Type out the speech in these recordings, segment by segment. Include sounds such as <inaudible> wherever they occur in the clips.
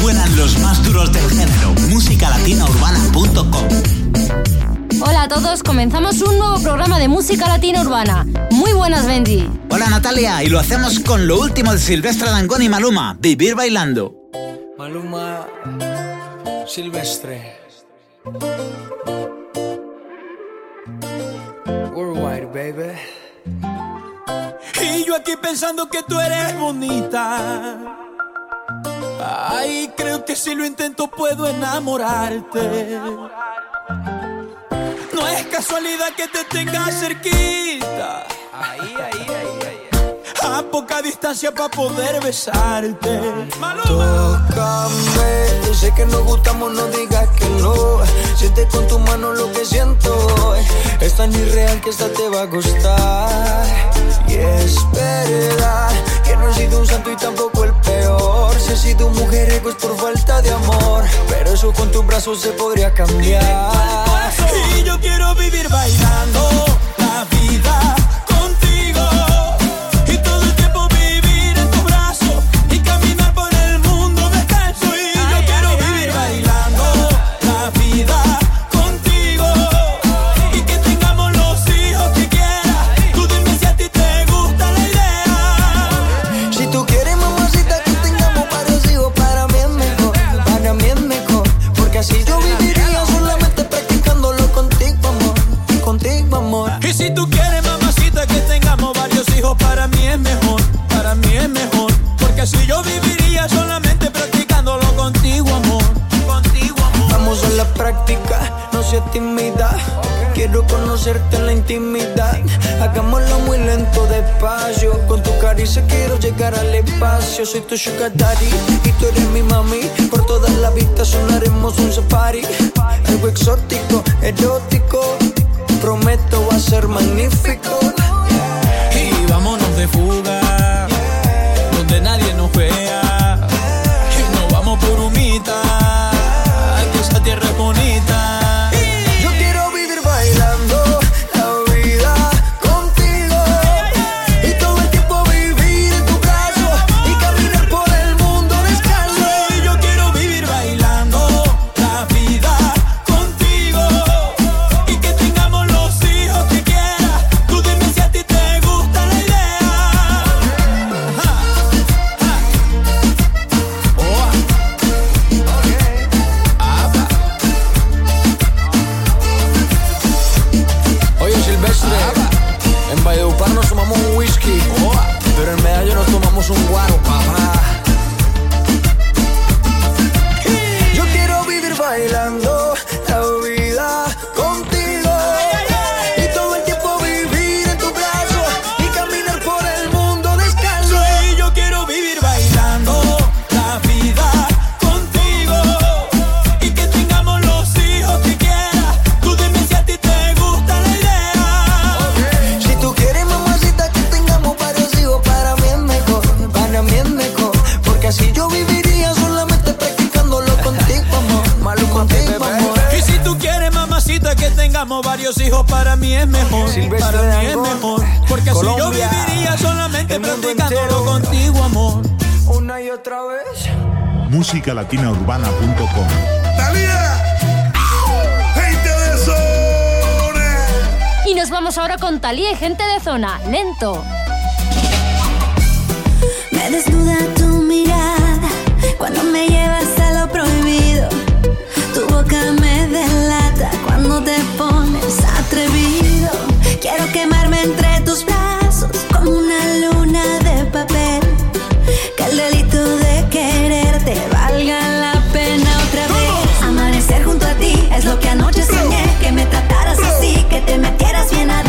suenan los más duros del género. Musicalatinaurbana.com Hola a todos, comenzamos un nuevo programa de música latina urbana. Muy buenas, Benji. Hola Natalia, y lo hacemos con lo último de Silvestre Dangón y Maluma, Vivir Bailando. Maluma, Silvestre. Worldwide, baby. Y yo aquí pensando que tú eres bonita. Ay, creo que si lo intento puedo enamorarte. No es casualidad que te tenga cerquita. Ahí, ahí, ahí. A poca distancia para poder besarte. Tócame, sé que nos gustamos, no digas que no. Siente con tu mano lo que siento. Es tan irreal que esta te va a gustar. Y es verdad no he sido un santo y tampoco el peor. Si he sido mujeriego es por falta de amor. Pero eso con tus brazos se podría cambiar. Y yo quiero vivir bailando Quiero conocerte en la intimidad. Hagámoslo muy lento, despacio. Con tu caricia quiero llegar al espacio. Soy tu sugar y tú eres mi mami. Por todas las vistas sonaremos un safari. Algo exótico, erótico. Prometo va a ser magnífico. Y vámonos de fuga, donde nadie nos vea. musicalatinaurbana.com. ¡Talía! ¡Gente de zona! Y nos vamos ahora con Talía y gente de zona. Lento. Me desnuda tu mirada cuando me llevas a lo prohibido. Tu boca me delata cuando te pones atrevido. Quiero quemarme entre tus brazos te metieras bien adentro,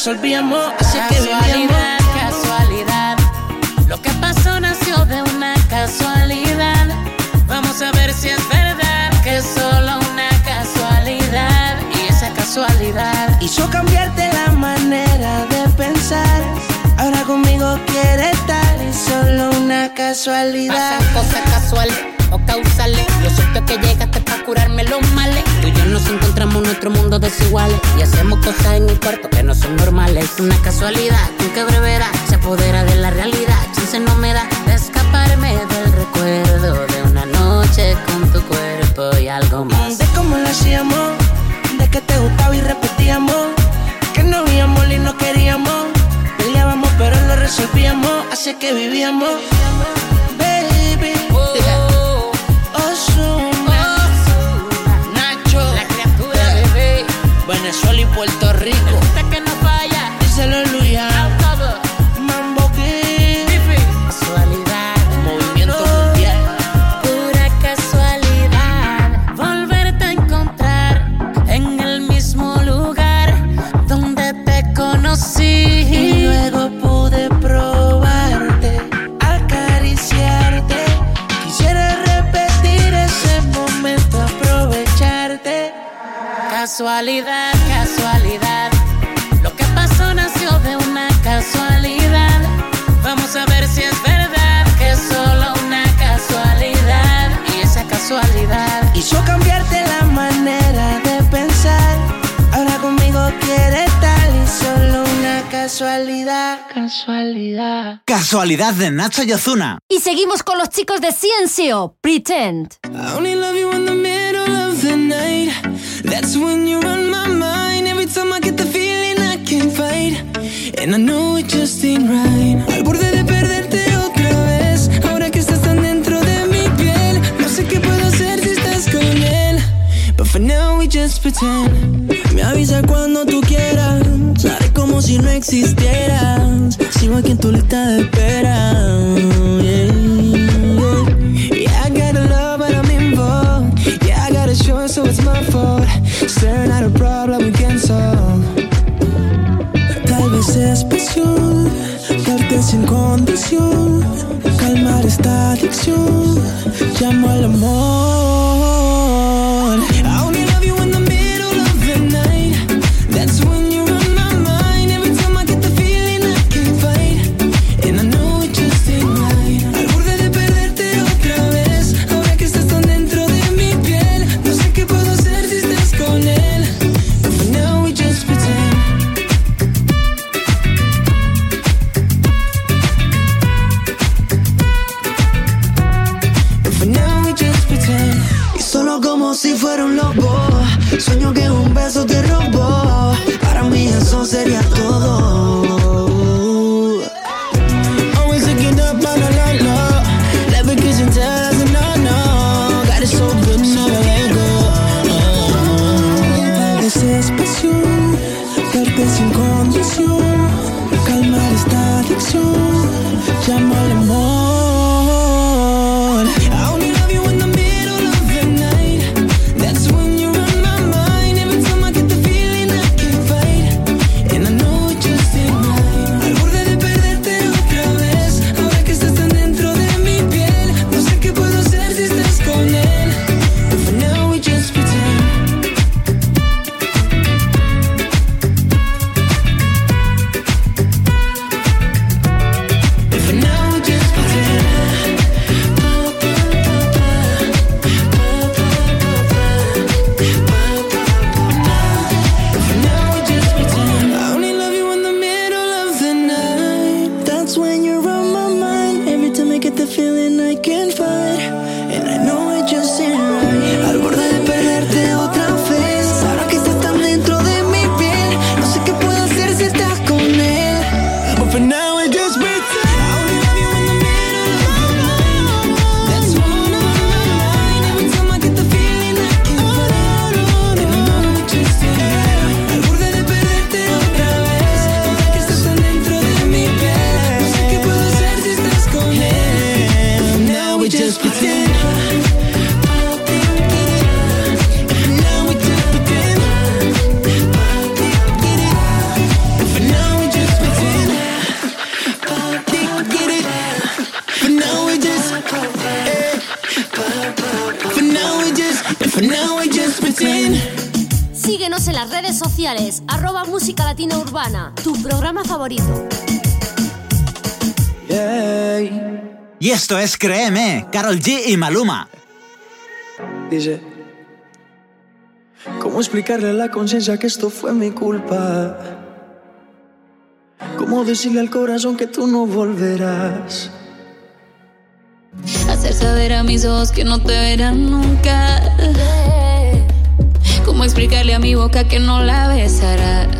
resolvíamos, así que vivíamos. Casualidad, casualidad. Lo que pasó nació de una casualidad. Vamos a ver si es verdad que es solo una casualidad. Y esa casualidad Hizo cambiarte la manera de pensar. Ahora conmigo quiere estar y solo una casualidad. Pasan cosas casuales o causales. Lo cierto es que llegaste para curarme los males. Tú y yo nos encontramos en nuestro mundo desiguales. Y hacemos cosas en el cuarto que no son normales. Es una casualidad con que se apodera de la realidad. Chance no me da escaparme del recuerdo de una noche con tu cuerpo y algo más. De cómo lo hacíamos, de que te gustaba y repetíamos. Que no habíamos y no queríamos. Peleábamos pero lo resolvíamos, así que vivíamos. Venezuela y Puerto Rico. Casualidad. Casualidad. Casualidad de Nacho y Ozuna. Y seguimos con los chicos de Ciencio, Pretend. I only love you in the middle of the night. That's when you're on my mind. Every time I get the feeling I can't fight. And I know it just ain't right. Al borde de perderte otra vez. Ahora que estás tan dentro de mi piel. No sé qué puedo hacer si estás con él. But for now we just pretend. Me avisa cuando tú quieras. Si no existieras. Sigo aquí en tu lista de espera. Yeah, yeah. I gotta love, but I'm involved. Yeah, I gotta show, so it's my fault. Staring at a problem we can't solve. Tal vez es pasión, darte sin condición, calmar esta adicción. Llamo al amor. Carol G y Maluma. Dice, ¿cómo explicarle a la conciencia que esto fue mi culpa? ¿Cómo decirle al corazón que tú no volverás? Hacer saber a mis ojos que no te verán nunca. ¿Cómo explicarle a mi boca que no la besarás?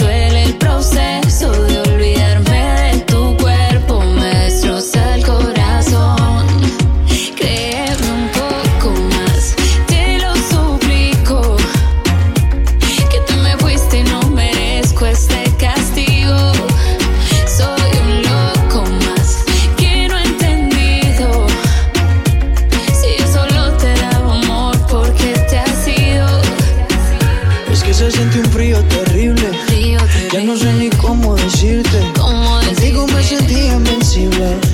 see where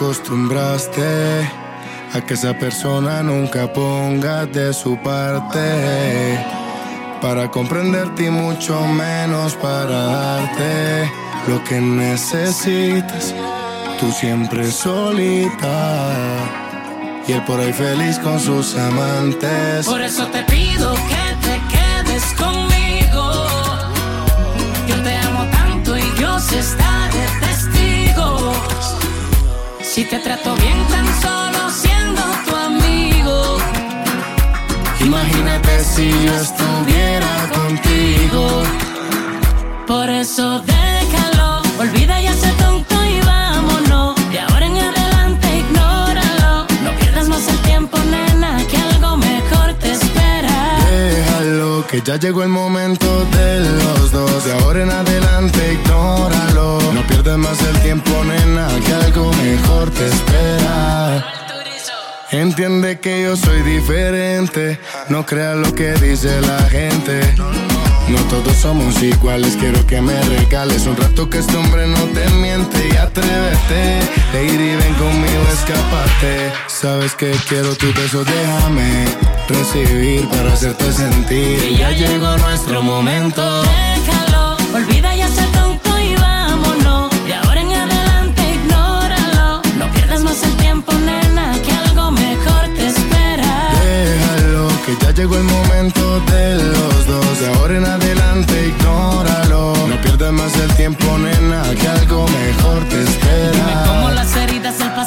acostumbraste a que esa persona nunca ponga de su parte para comprenderte y mucho menos para darte lo que necesitas. Tú siempre solita y él por ahí feliz con sus amantes. Por eso te pido que Si te trato bien tan solo siendo tu amigo. Imagínate si yo estuviera contigo. Por eso déjalo, olvida ya que ya llegó el momento de los dos. De ahora en adelante, ignóralo. No pierdas más el tiempo, nena, que algo mejor te espera. Entiende que yo soy diferente. No creas lo que dice la gente. No todos somos iguales, quiero que me regales un rato que este hombre no te miente y atrévete. Lady, ven conmigo, escapate. Sabes que quiero tu beso, déjame recibir para hacerte sentir. Y ya llegó nuestro momento. Déjalo, olvida ya ser tonto y vámonos. De ahora en adelante ignóralo. No pierdas más el tiempo, nena, que algo mejor te espera. Déjalo, que ya llegó el momento de los dos. De ahora en adelante, ignóralo. No pierdas más el tiempo, nena, que algo mejor te Dime cómo espera.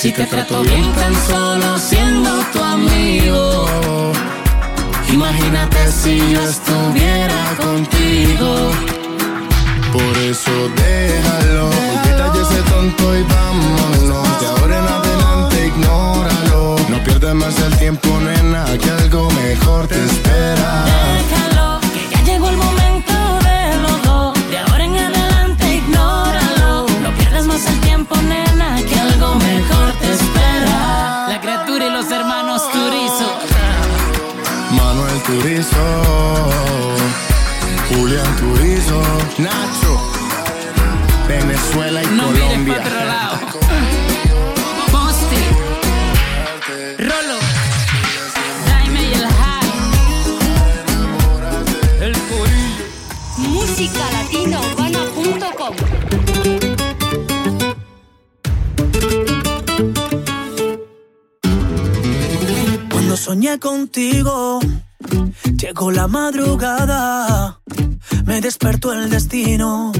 Si te trato bien tan solo siendo tu amigo. Imagínate si yo estuviera contigo. Por eso déjalo, olvida ya ese tonto y vámonos. De ahora en adelante ignóralo. No pierdas más el tiempo, nena, que algo mejor te espera. Déjalo, los hermanos Turizo. Manuel Turizo, Julián Turizo, Nacho, Venezuela y No Colombia. Soñé contigo, llegó la madrugada, me despertó el destino,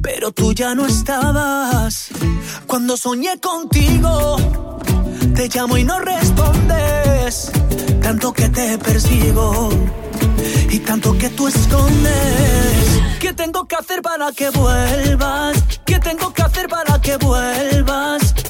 pero tú ya no estabas. Cuando soñé contigo, te llamo y no respondes, tanto que te persigo y tanto que tú escondes. ¿Qué tengo que hacer para que vuelvas? ¿Qué tengo que hacer para que vuelvas?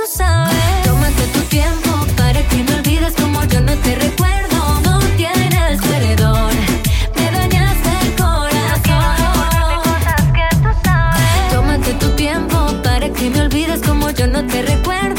Tómate tu tiempo para que me olvides como yo no te recuerdo. No tienes perdón, me dañaste el corazón. Tómate tu tiempo para que me olvides como yo no te recuerdo.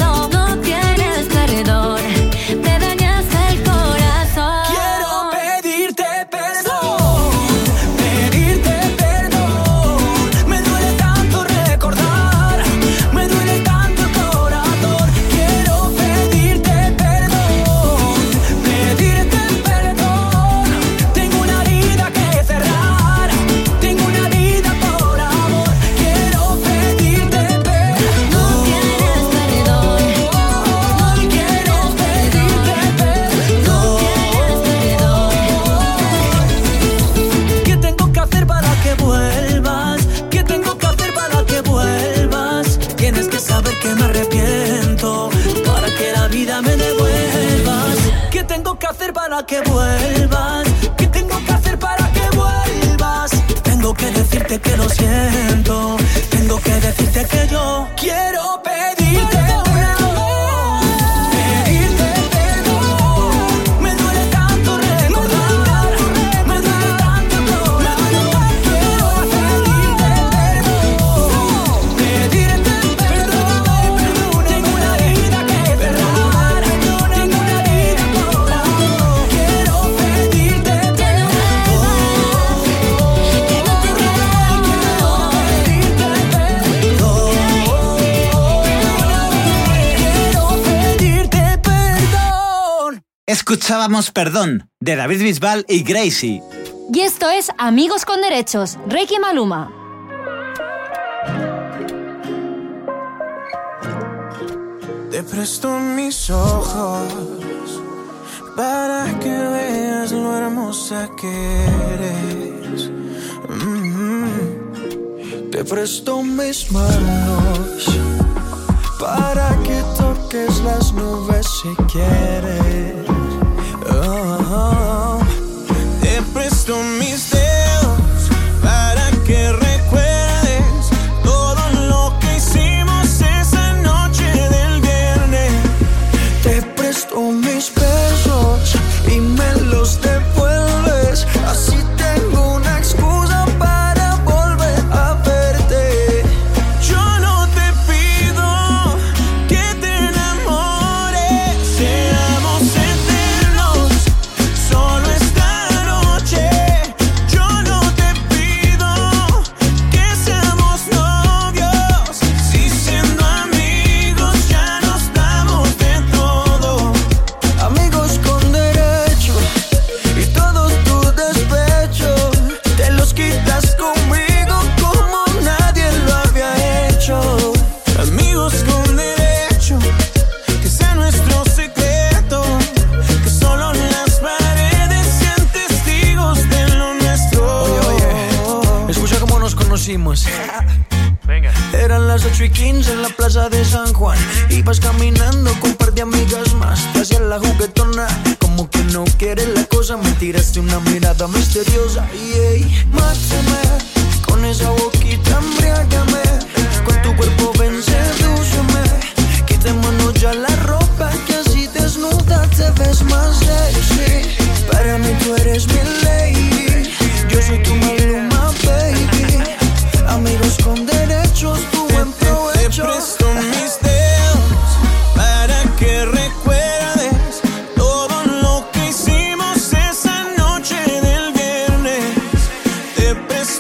Perdón, de David Bisbal y Gracie. Y esto es Amigos con Derechos, Reiki Maluma. Te presto mis ojos para que veas lo hermosa que eres. Mm-hmm. Te presto mis manos para que toques las nubes si quieres. huh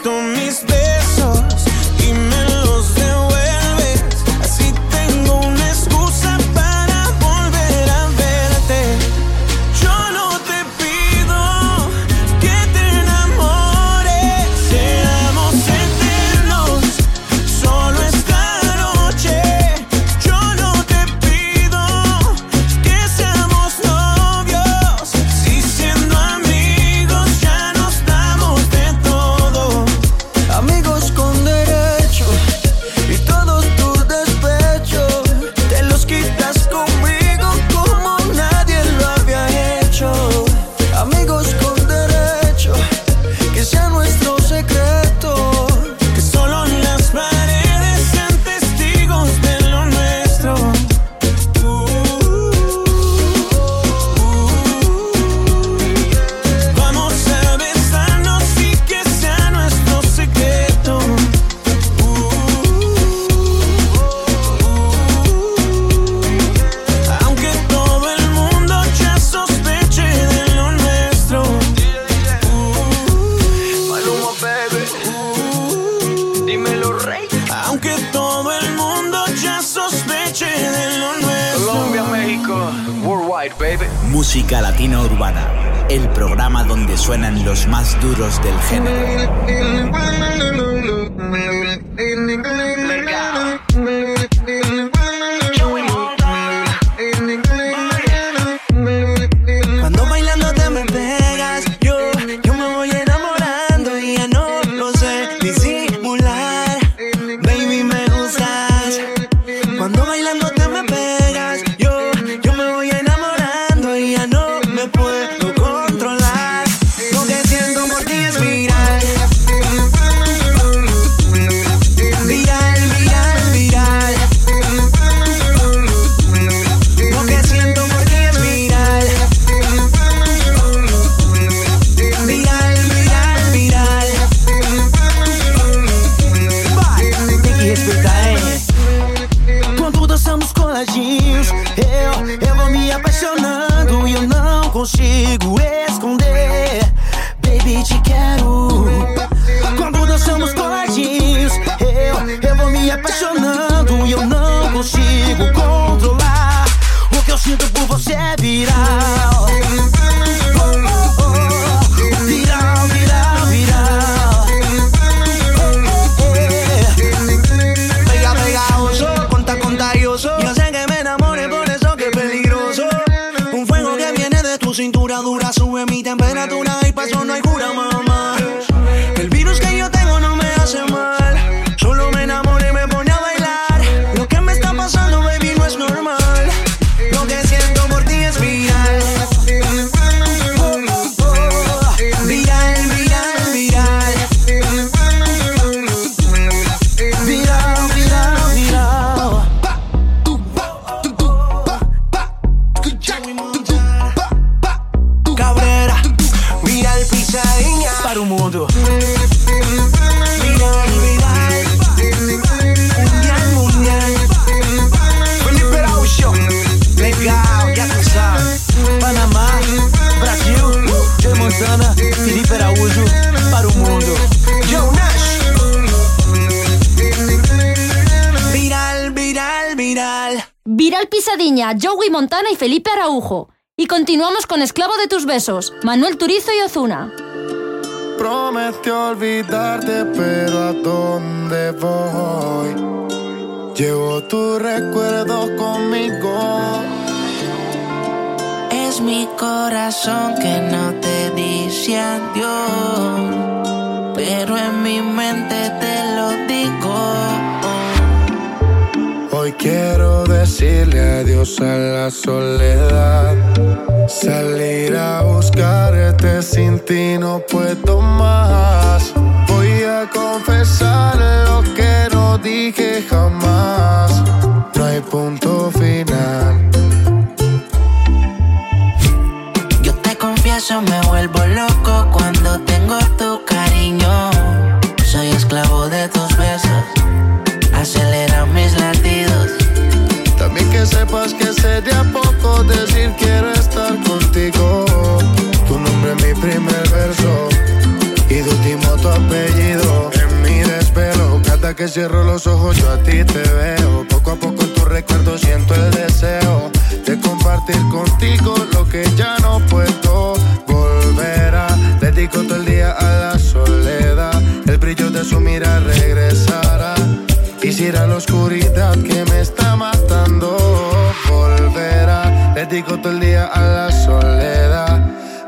visto mis veces Pisadiña, Joey Montana y Felipe Araujo. Y continuamos con Esclavo de tus besos, Manuel Turizo y Ozuna. Prometió olvidarte, pero ¿a dónde voy? Llevo tu recuerdo conmigo. Es mi corazón que no te dice adiós, pero en mi mente te lo digo. Quiero decirle adiós a la soledad. Salir a buscarte sin ti no puedo más. Voy a confesar lo que no dije jamás. No hay punto final. Yo te confieso, me vuelvo loco cuando de a poco decir quiero estar contigo. Tu nombre es mi primer verso y de último tu apellido. En mi desvelo, cada que cierro los ojos yo a ti te veo. Poco a poco en tu recuerdo siento el deseo de compartir contigo lo que ya no puedo volver a. Dedico todo el día a la soledad, el brillo de su mira regresará. Quisiera la oscuridad que me está matando. Dedico todo el día a la soledad.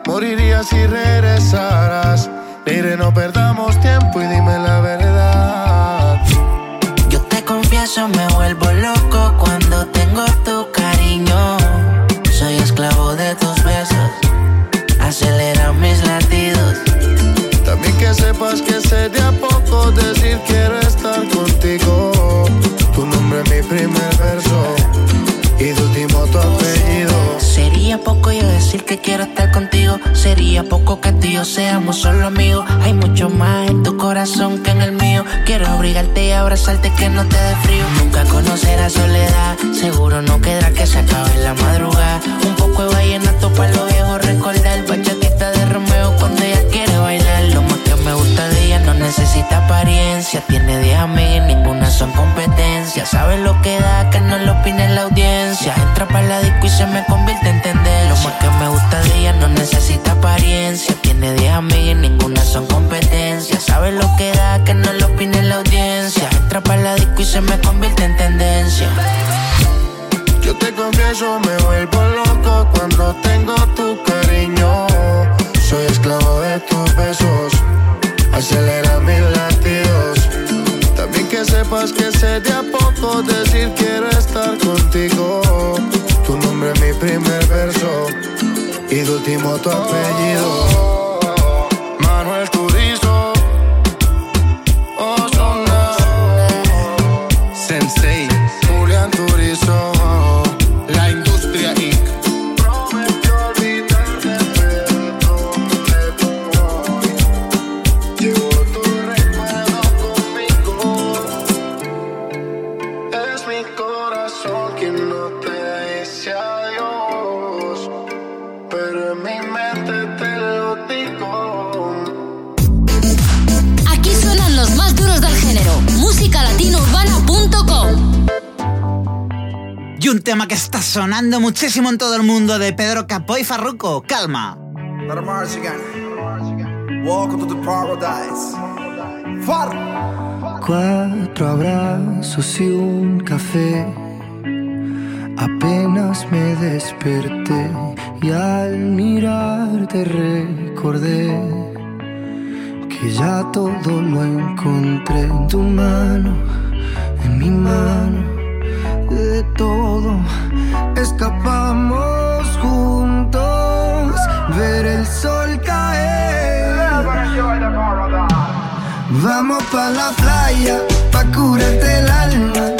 Moriría si regresaras. Mire, no perdamos tiempo y dime la verdad. Yo te confieso, me vuelvo loco cuando tengo tu decir que quiero estar contigo. Sería poco que tú y yo seamos solo amigos. Hay mucho más en tu corazón que en el mío. Quiero abrigarte y abrazarte que no te dé frío. Nunca conocerás soledad. Seguro no quedará que se acabe la madrugada. Un poco de vallenato para los viejos recordar. Bachatita de Romeo necesita apariencia. Tiene 10 amigas, ninguna son competencia. Sabe lo que da, que no lo opine la audiencia. Entra para la disco y se me convierte en tendencia. Lo más que me gusta de ella no necesita apariencia. Tiene 10 amigas, ninguna son competencia. Sabe lo que da, que no lo opine la audiencia. Entra para la disco y se me convierte en tendencia. Yo te confieso, me vuelvo loco cuando tengo tu cariño. Soy esclavo de tus besos, acelera mis latidos. También que sepas que sé de a poco decir quiero estar contigo. Tu nombre es mi primer verso y de último tu apellido. Un tema que está sonando muchísimo en todo el mundo de Pedro Capó y Farruko, Calma. Let march again. Welcome to the paradise. Far. Cuatro abrazos y un café. Apenas me desperté y al mirarte recordé que ya todo lo encontré en tu mano, en mi mano, de todo escapamos juntos, ver el sol caer. Vamos pa la playa, pa curarte el alma.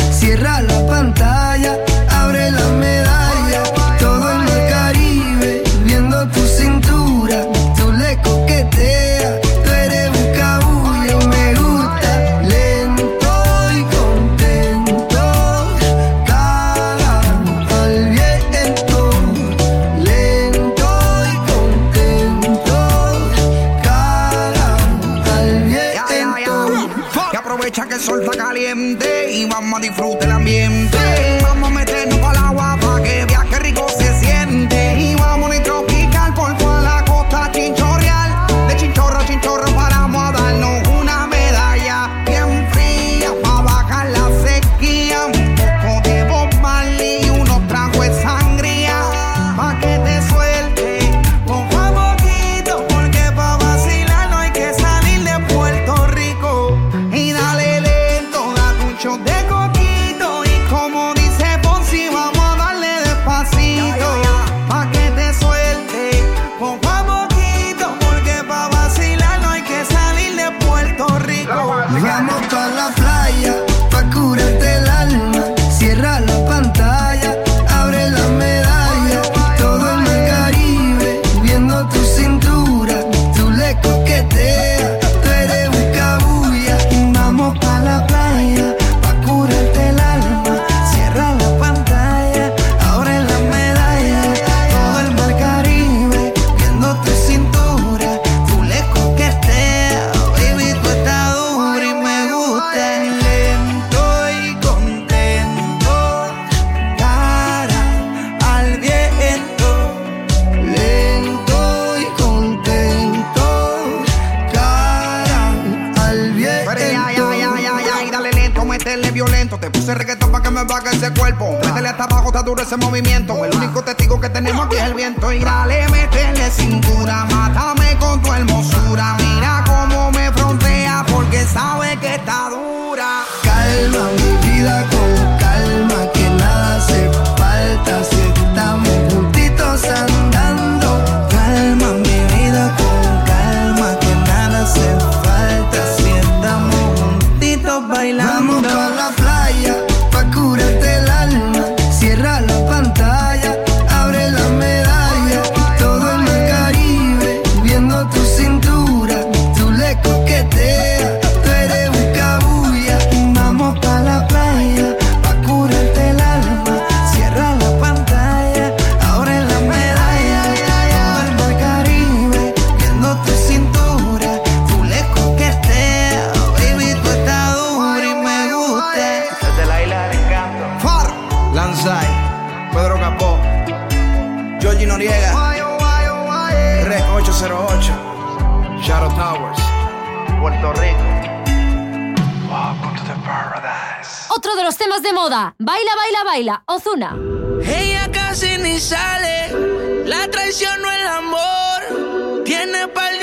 ese movimiento. El único testigo que tenemos aquí es el viento. Y dale, mete otro de los temas de moda. Baila, baila, baila, Ozuna. Ella casi ni sale, la traición no es el amor, tiene pal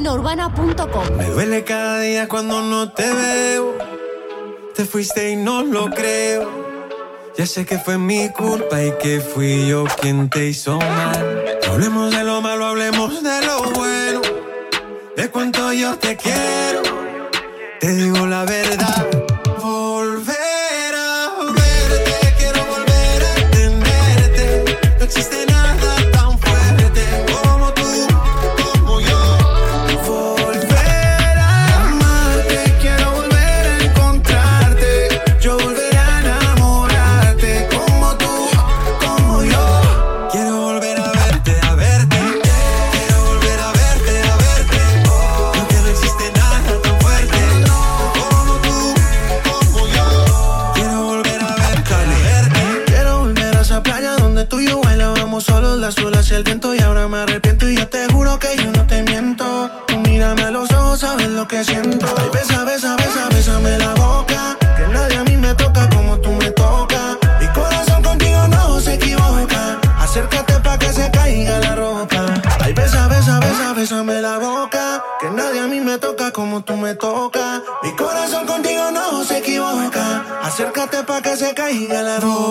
musicalatinourbana.com. Me duele cada día cuando no te veo. Te fuiste y no lo creo. Ya sé que fue mi culpa y que fui yo quien te hizo mal. No hablemos de lo malo, hablemos de lo bueno. De cuánto yo te quiero. El viento. Y ahora me arrepiento y yo te juro que yo no te miento. Tú mírame a los ojos, sabes lo que siento. Ay, besa, besa, besa, bésame la boca. Que nadie a mí me toca como tú me tocas. Mi corazón contigo no se equivoca. Acércate pa' que se caiga la ropa. Ay, besa, besa, besa, bésame la boca. Que nadie a mí me toca como tú me tocas. Mi corazón contigo no se equivoca. Acércate pa' que se caiga la ropa.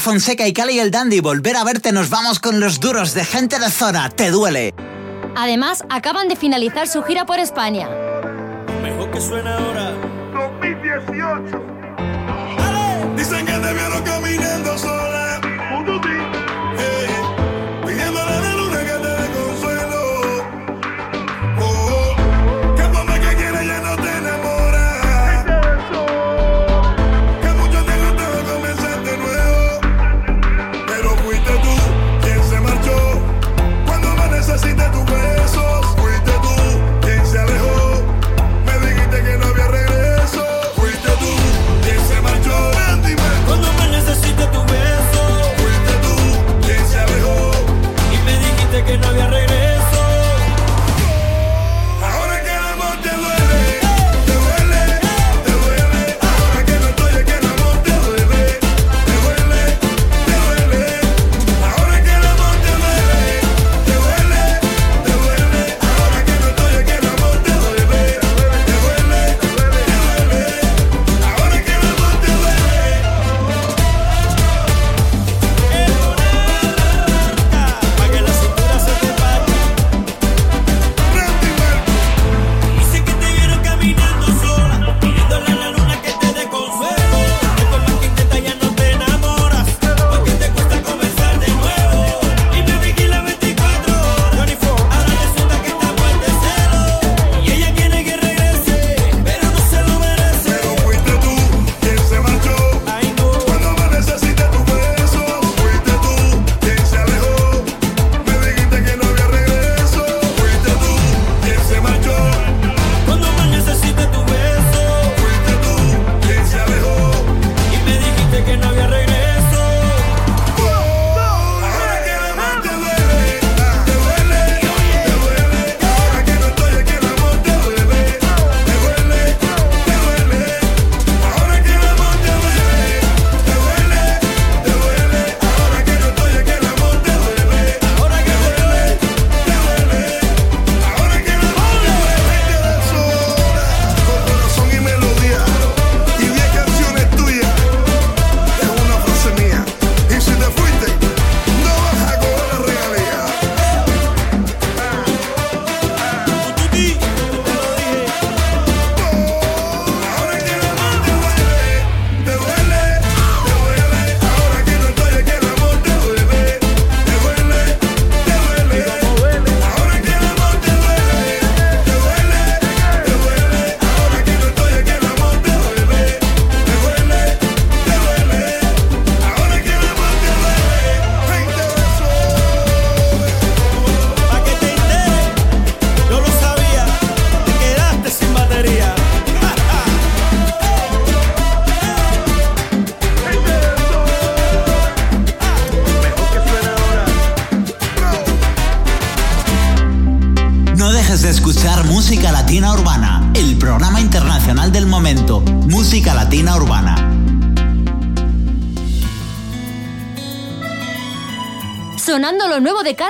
Fonseca y Cali y el Dandy volver a verte, nos vamos con los duros de gente de zona. ¿Te duele? Además, acaban de finalizar su gira por España. Mejor que suena ahora.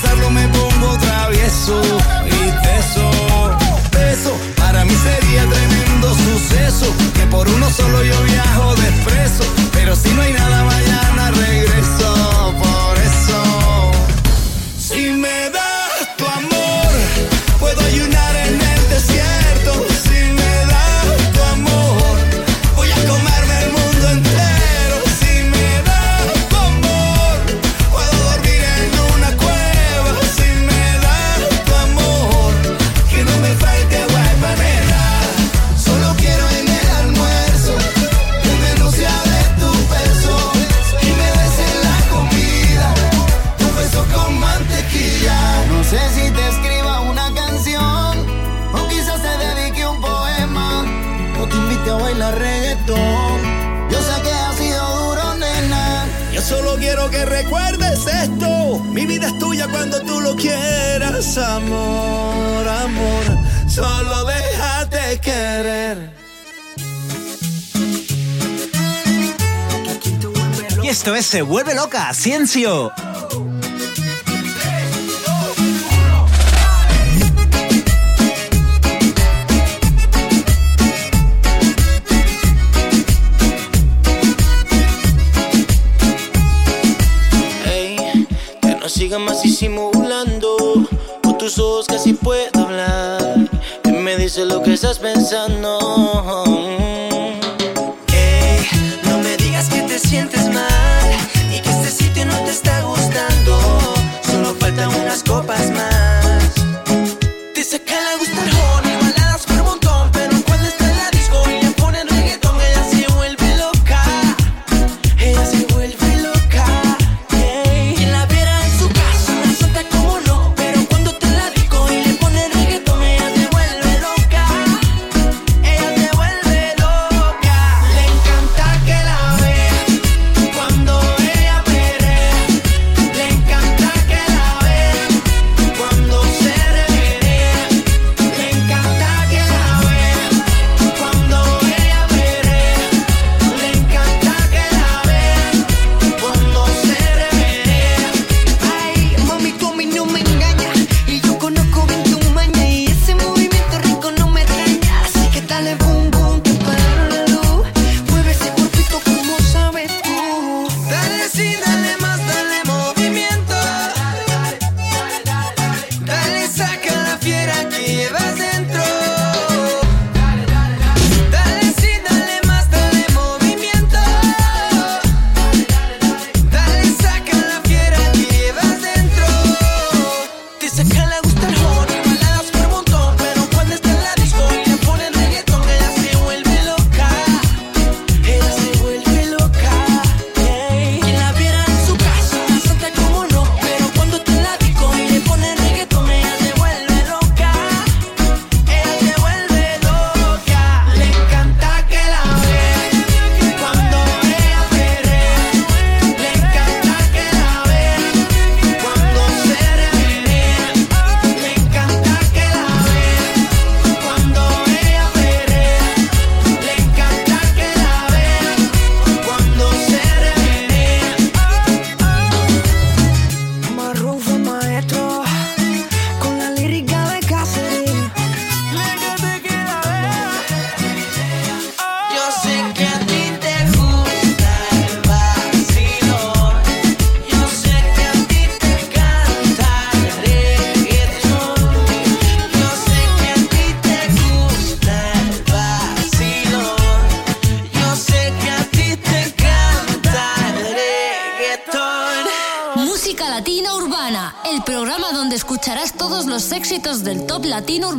pensarlo me pongo travieso y teso. Eso para mí sería tremendo suceso, que por uno solo yo viajo de despreso Esto Se Vuelve Loca, Ciencio. siga más disimulando. Con tus ojos casi puedo hablar. Y Me dice lo que estás pensando.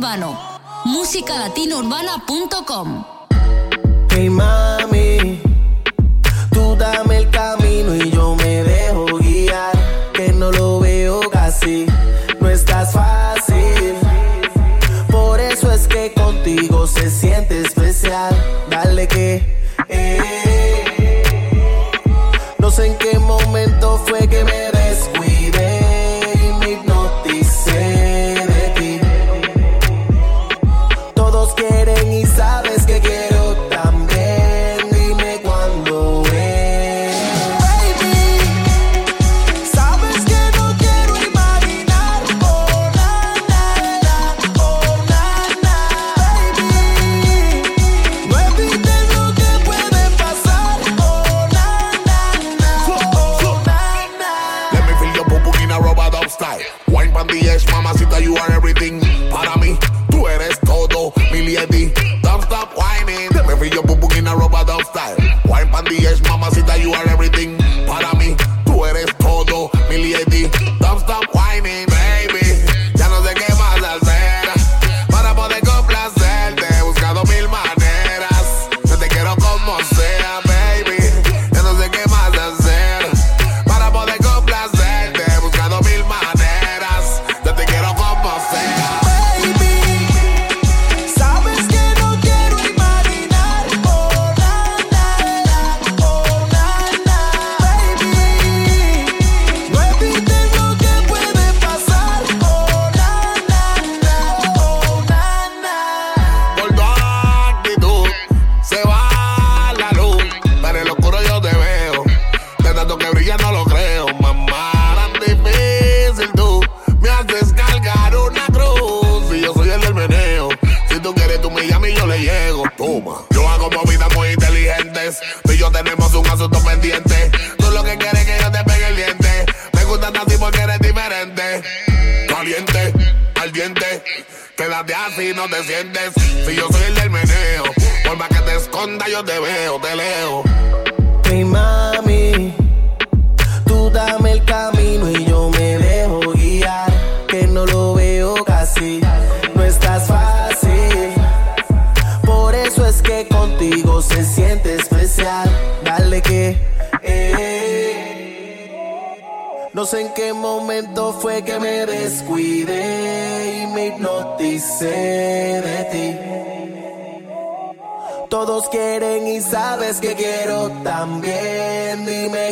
música Urbano. Musicalatinourbana.com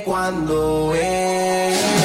cuando es.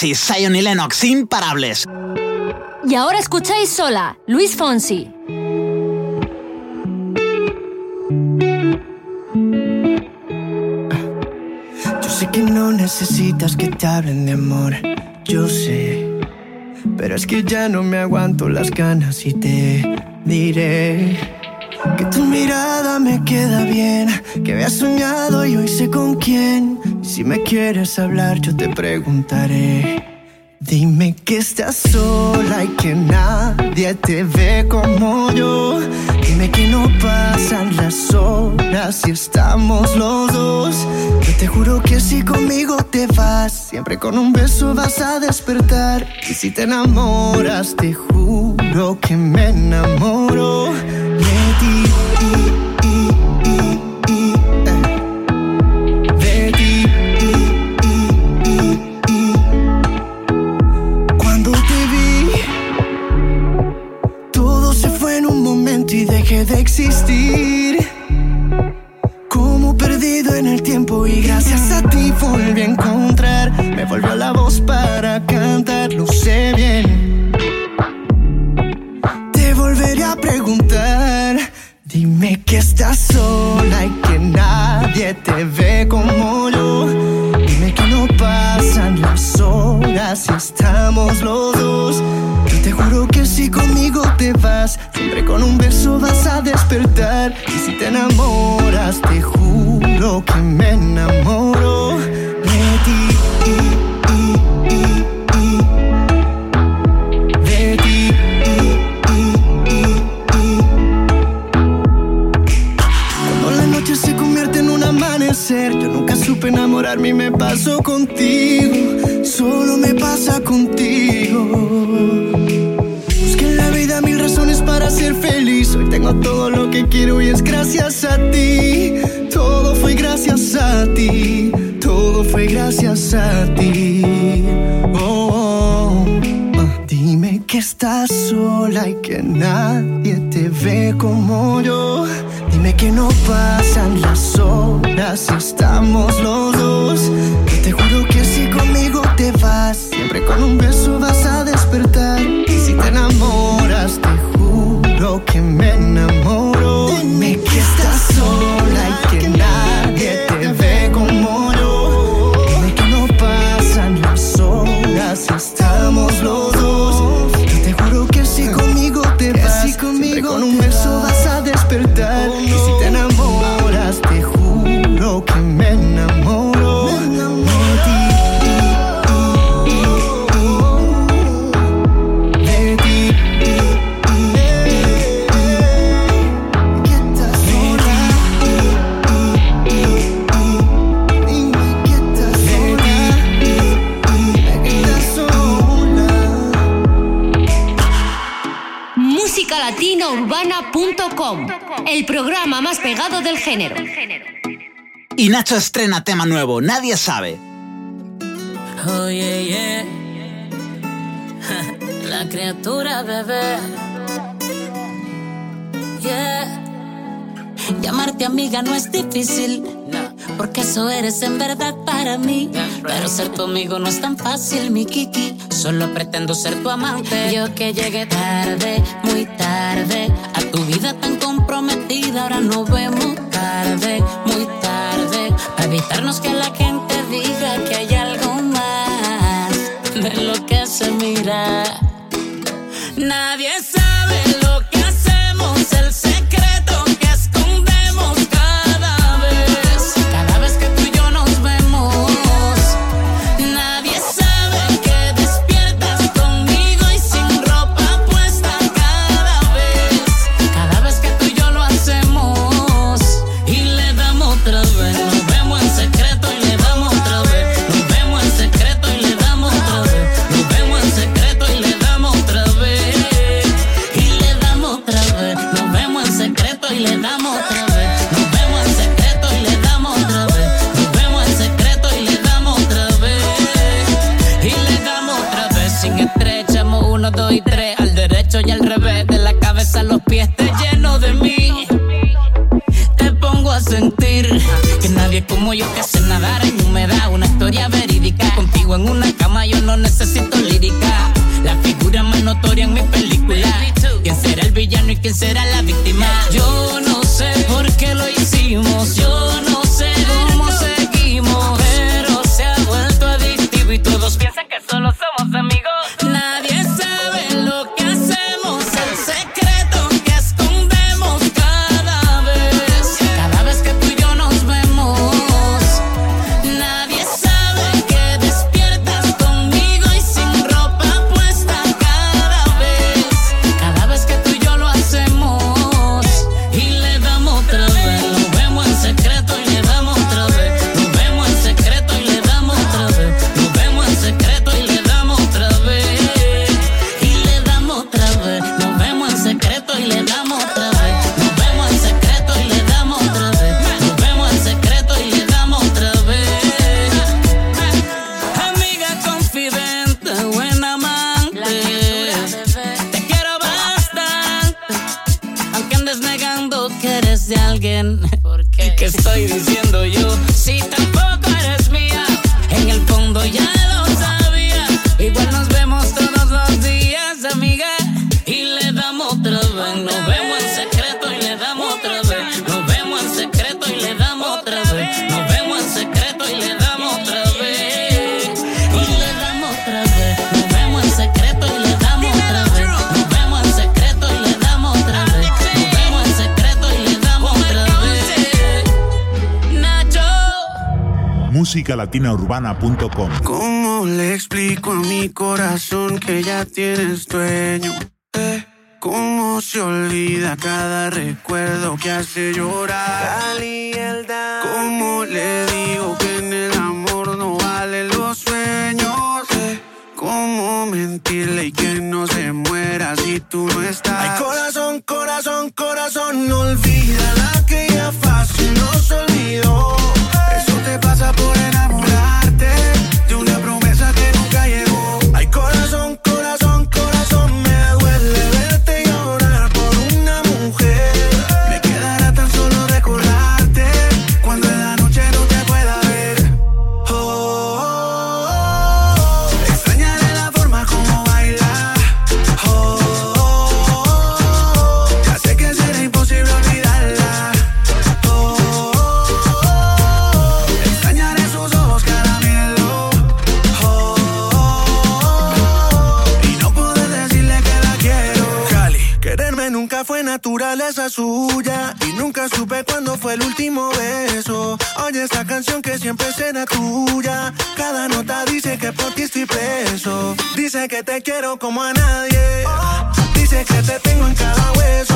Fonsi, y Lennox, imparables. Y ahora escucháis sola, Luis Fonsi. Yo sé que no necesitas que te hablen de amor, yo sé. Pero es que ya no me aguanto las ganas y te diré que tu mirada me queda bien, que había soñado y hoy sé con quién. Si me quieres hablar, yo te preguntaré. Dime que estás sola y que nadie te ve como yo. Dime que no pasan las horas y estamos los dos. Yo te juro que si conmigo te vas, siempre con un beso vas a despertar. Y si te enamoras, te juro que me enamoro ti y, y, y, y. De ti. Cuando te vi Todo se fue en un momento y dejé de existir Como perdido en el tiempo y gracias a ti volví a encontrar Me volvió la voz para estás sola y que nadie te ve como yo. Dime que no pasan las horas y estamos los dos. Yo te juro que si conmigo te vas, siempre con un beso vas a despertar. Y si te enamoras, te juro que me enamoro. Enamorarme y me paso contigo. Solo me pasa contigo. Busqué en la vida mil razones para ser feliz. Hoy tengo todo lo que quiero y es gracias a ti. Todo fue gracias a ti. Todo fue gracias a ti. Oh, oh. Ah, Dime que estás sola y que nadie te ve como yo. Dime que no pasan las horas estamos los dos. Te juro que si conmigo te vas, siempre con un beso vas a despertar. Y si te enamoras, te juro que me enamoro. Programa más pegado del género. Y Nacho estrena tema nuevo, nadie sabe. Oh, yeah, yeah. La criatura bebé. Yeah. Llamarte amiga no es difícil. Porque eso eres en verdad para mí. Pero ser tu amigo no es tan fácil, mi Kiki. Solo pretendo ser tu amante. Yo que llegué tarde, muy tarde. A tu vida tan comprometida, ahora nos vemos tarde, muy tarde. Para evitarnos que la gente diga que hay algo más de lo que se mira. Nadie sabe pies te lleno de mí te pongo a sentir que nadie como yo que hace nadar en humedad. Una historia verídica. Contigo en una cama yo no necesito lírica. La figura más notoria en mi película. ¿Quién será el villano y quién será la víctima? Yo no sé por qué lo hicimos. Yo no musicalatinaurbana.com. ¿Cómo le explico a mi corazón que ya tienes dueño? Eh, ¿Cómo se olvida cada recuerdo que hace llorar? ¿Cómo le digo que en el amor no valen los sueños? Eh, ¿Cómo mentirle y que no se muera si tú no estás? Ay, corazón, corazón, corazón, no olvida la que ya fácil nos olvidó. Eso te pasa por enamorarte fue el último beso. Oye esta canción que siempre será tuya. Cada nota dice que por ti estoy preso. Dice que te quiero como a nadie. Dice que te tengo en cada hueso.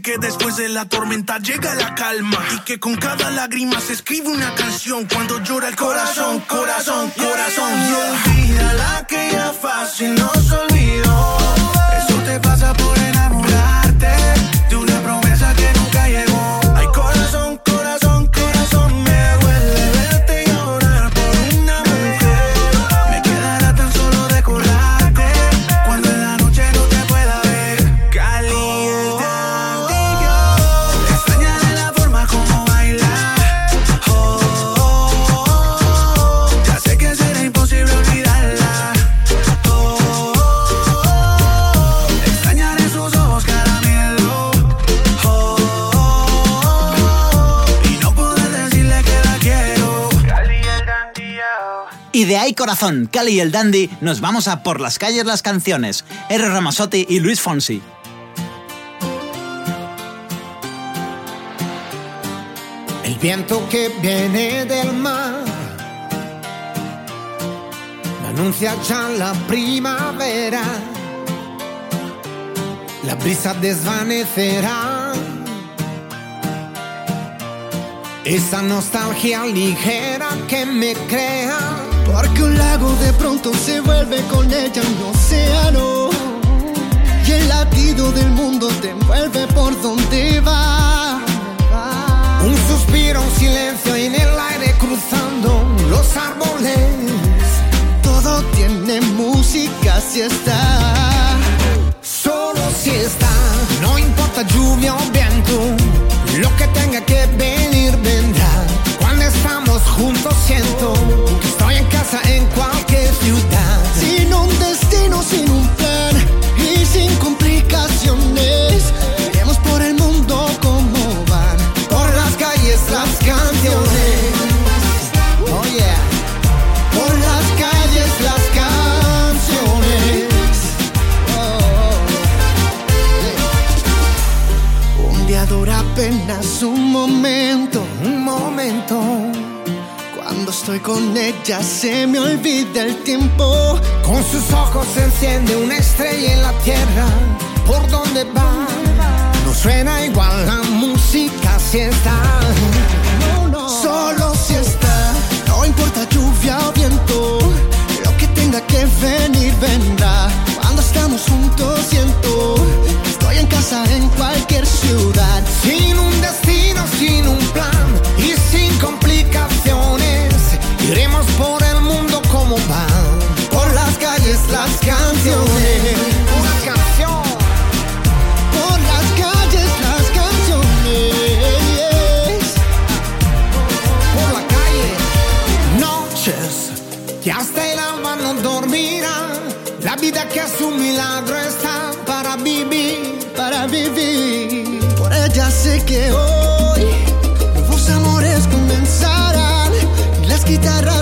Que después de la tormenta llega la calma. Y que con cada lágrima se escribe una canción cuando llora el corazón, corazón, corazón. Y olvida la que ya fácil nos olvidó. Corazón, Cali y el Dandy, nos vamos a por las calles las canciones. R. Ramazotti y Luis Fonsi. El viento que viene del mar me anuncia ya la primavera. La brisa desvanecerá esa nostalgia ligera que me crea. Porque un lago de pronto se vuelve con ella un océano. Y el latido del mundo te envuelve por donde va. Un suspiro, un silencio en el aire cruzando los árboles. Todo tiene música si está. Con ella se me olvida el tiempo. Con sus ojos se enciende una estrella en la tierra. ¿Por dónde va? No suena igual la música si está. Solo si está, no importa lluvia o viento, lo que tenga que venir vendrá. Cuando estamos juntos siento que estoy en casa en cualquier ciudad. Sin un destino, sin un plan Sé que hoy nuevos amores comenzarán y las guitarras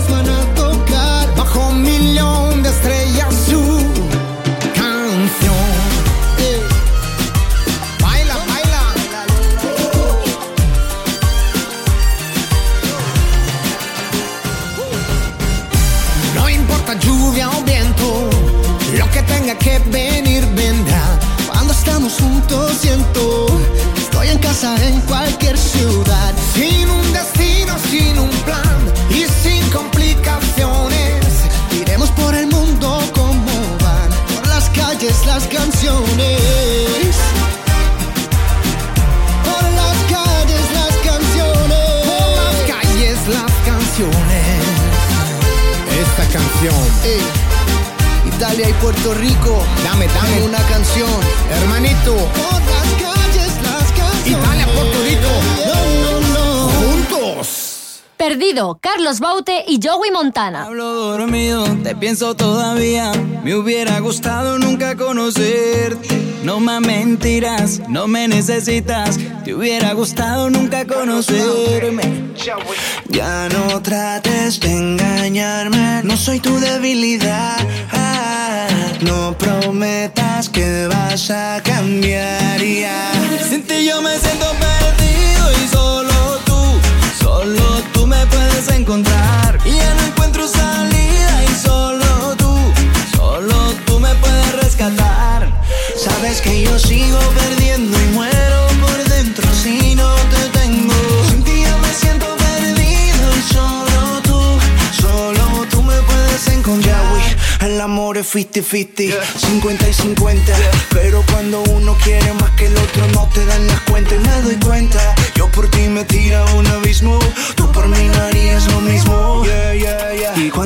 canción. Ey, Italia y Puerto Rico. Dame, dame una canción. Hermanito. Por las calles las canciones. Italia, Puerto Rico. No, no, no. Juntos. Perdido, Carlos Baute y Joey Montana. Hablo dormido, te pienso todavía. Me hubiera gustado nunca conocerte. No más mentiras, no me necesitas. Te hubiera gustado nunca conocerme. Ya no trates de engañarme, no soy tu debilidad. No prometas que vas a cambiar ya. Sin ti yo me siento perdido y solo tú, solo tú me puedes encontrar. Sabes que yo sigo perdiendo y muero por dentro si no te tengo. Sin ti yo me siento perdido y solo tú, solo tú me puedes encontrar. Uy, el amor es 50-50, 50 y 50. Pero cuando uno quiere más que el otro, no te dan las cuentas y me doy cuenta. Yo por ti me tira un abismo, tú por mí no harías lo mismo.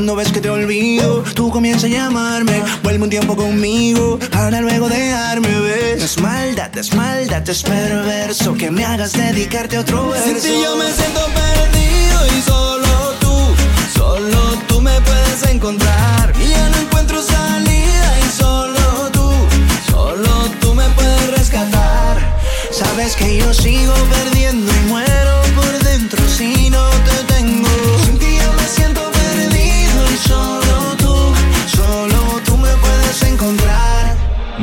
Cuando ves que te olvido, tú comienzas a llamarme. Vuelve un tiempo conmigo para luego dejarme ver. Es maldad, es maldad, es perverso que me hagas dedicarte a otro verso. Sin ti yo me siento perdido y solo tú, solo tú me puedes encontrar. Y ya no encuentro salida y solo tú, solo tú me puedes rescatar. Sabes que yo sigo perdiendo y muero por dentro si no te tengo.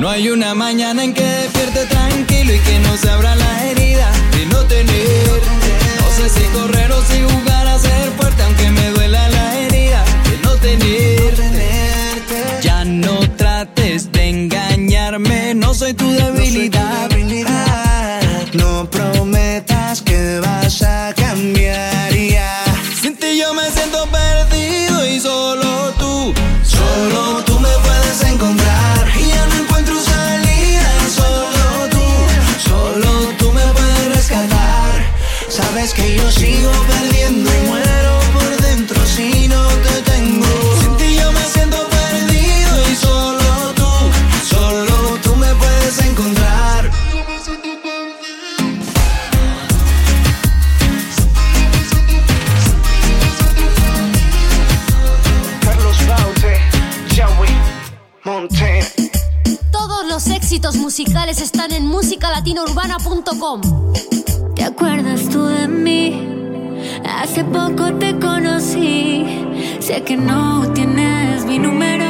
No hay una mañana en que despierte tranquilo y que no se abra la herida de no tener. No sé si correr o si jugar están en musicalatinourbana.com. ¿Te acuerdas tú de mí? Hace poco te conocí. Sé que no tienes mi número,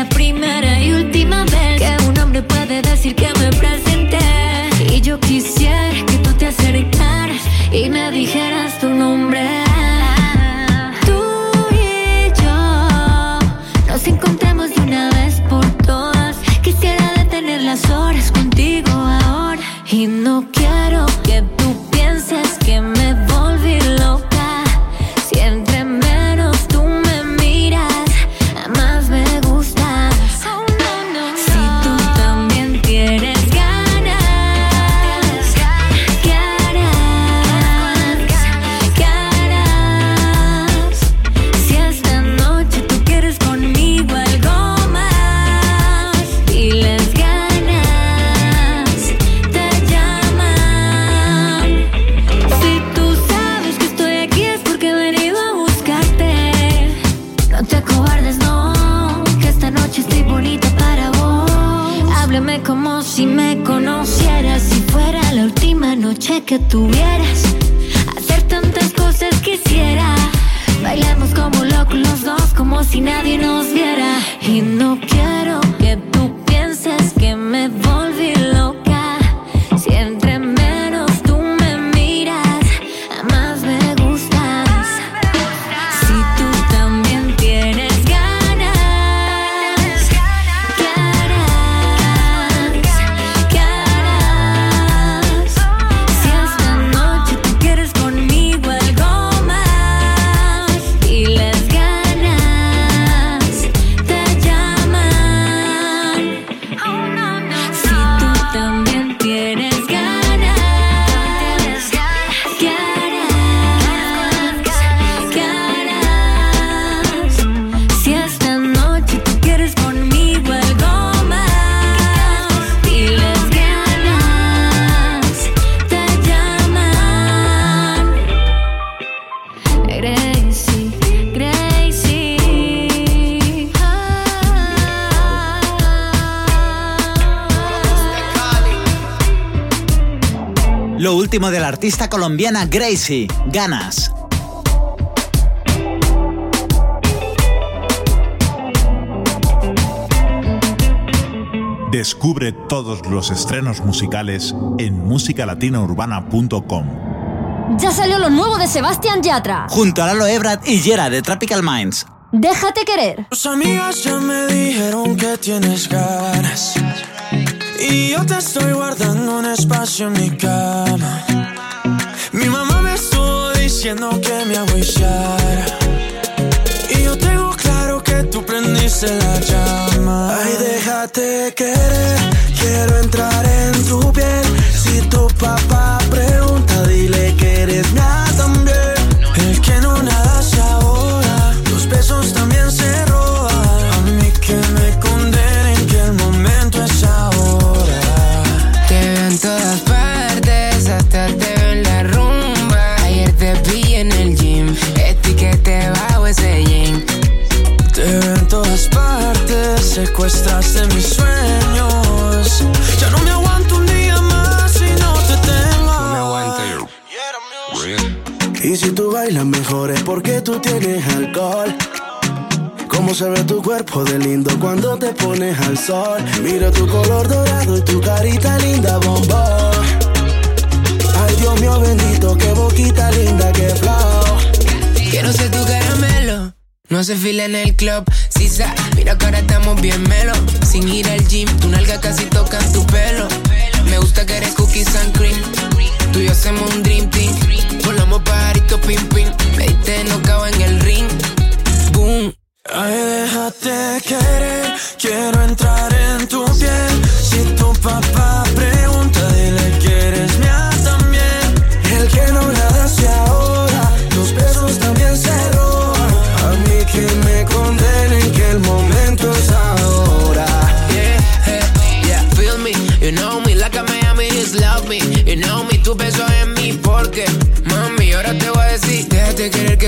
la primera noche que tuvieras. Hacer tantas cosas quisiera. Bailamos como locos los dos, como si nadie nos viera. Y no quiero que tú pienses que me volví loca. Último de la artista colombiana Gracie, Ganas. Descubre todos los estrenos musicales en musicalatinaurbana.com. Ya salió lo nuevo de Sebastián Yatra. Junto a Lalo Ebrard y Yera de Tropical Minds. Déjate querer. Tus amigas ya me dijeron que tienes ganas. Y yo te estoy guardando un espacio en mi cama. Mi mamá me estuvo diciendo que me agüillara. Y yo tengo claro que tú prendiste la llama. Ay, déjate querer, quiero entrar en tu piel. Si tu papá pregunta, dile que eres mía partes, secuestraste mis sueños. Ya no me aguanto un día más si no te tengo. No me aguanto Y si tú bailas mejor es porque tú tienes alcohol. Cómo se ve tu cuerpo de lindo cuando te pones al sol. Mira tu color dorado y tu carita linda, bombón. Ay, Dios mío bendito, qué boquita linda, qué flow. Quiero ser tu caramelo. No se fila en el club, sisa. Mira que ahora estamos bien melo. Sin ir al gym, tu nalga casi toca tu pelo. Me gusta que eres cookies and cream. Tú y yo hacemos un dream team. Volamos pajarito pim pim. Me diste no en el ring. Boom. Ay, déjate querer, quiero entrar en tu piel. Si tu papá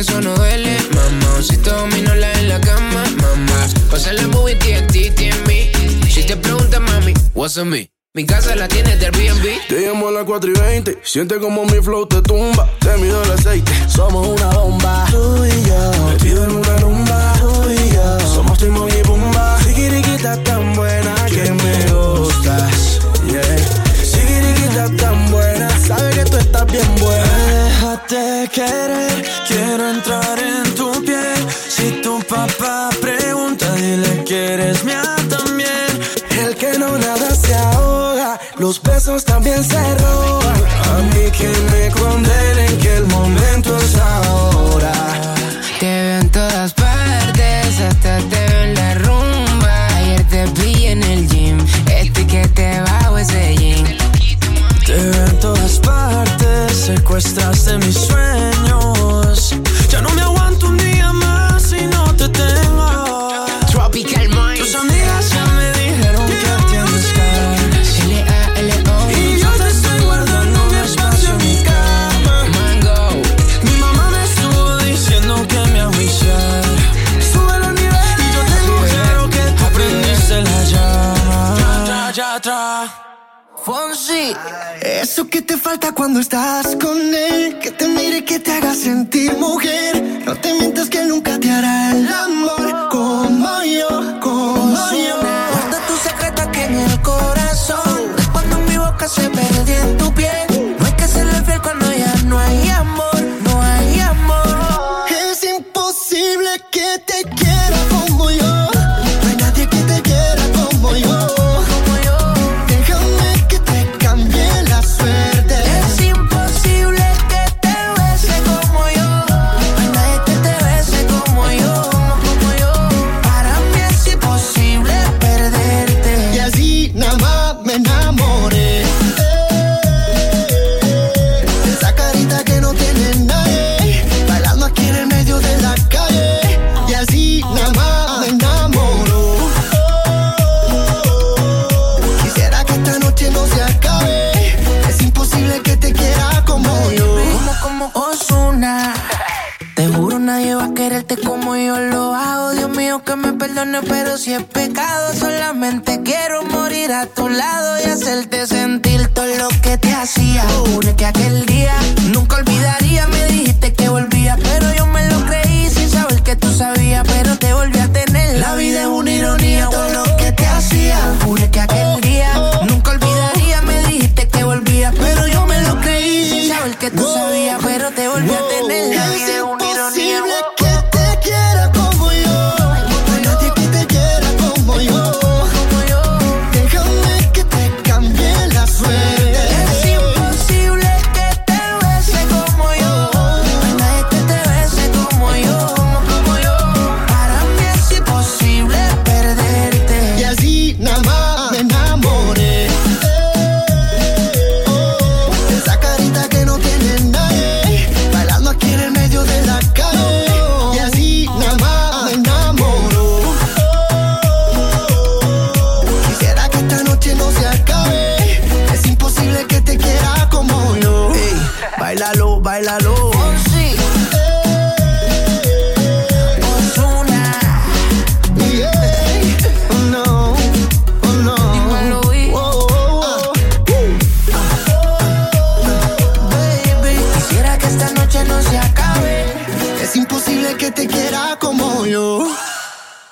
eso no duele, mamá. Si todo la en la cama, mamá. Pásale muy TNT en mí. Si te preguntas, mami, what's on me? Mi casa la tienes del B&B. Te llamo a las 4 y 20. Siente como mi flow te tumba. Te mido el aceite. Somos una bomba. Tú y yo. Metido en una rumba. Tú y yo. Somos Timon y Pumba. Sigiriquita tan buena que me gustas. Yeah. Sigiriquita tan buena. Sabe que tú estás bien buena. Déjate querer, quiero entrar en tu piel. Si tu papá pregunta, dile que eres mía también. El que no nada se ahoga. Los besos también se roban. Partes, secuestraste mis sueños. Que te falta cuando estás con él, que te mire que te haga sentir mujer. No te mientas que nunca te hará el amor como yo, como yo. Guarda tu secreto aquí en el corazón. Cuando mi boca se perdió a tu lado y hacerte sentir todo lo que te hacía. Jure que aquel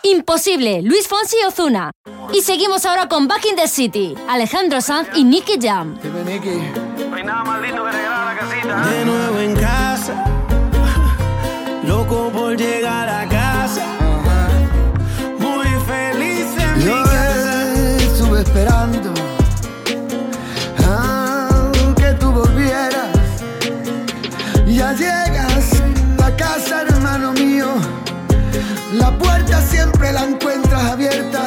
Imposible, Luis Fonsi y Ozuna. Y seguimos ahora con Back in the City, Alejandro Sanz y Nicky Jam. De nuevo en casa, <laughs> loco por llegar a casa. Muy feliz en mi casa. estuve esperando a que tú volvieras. Ya llegas La puerta siempre la encuentras abierta.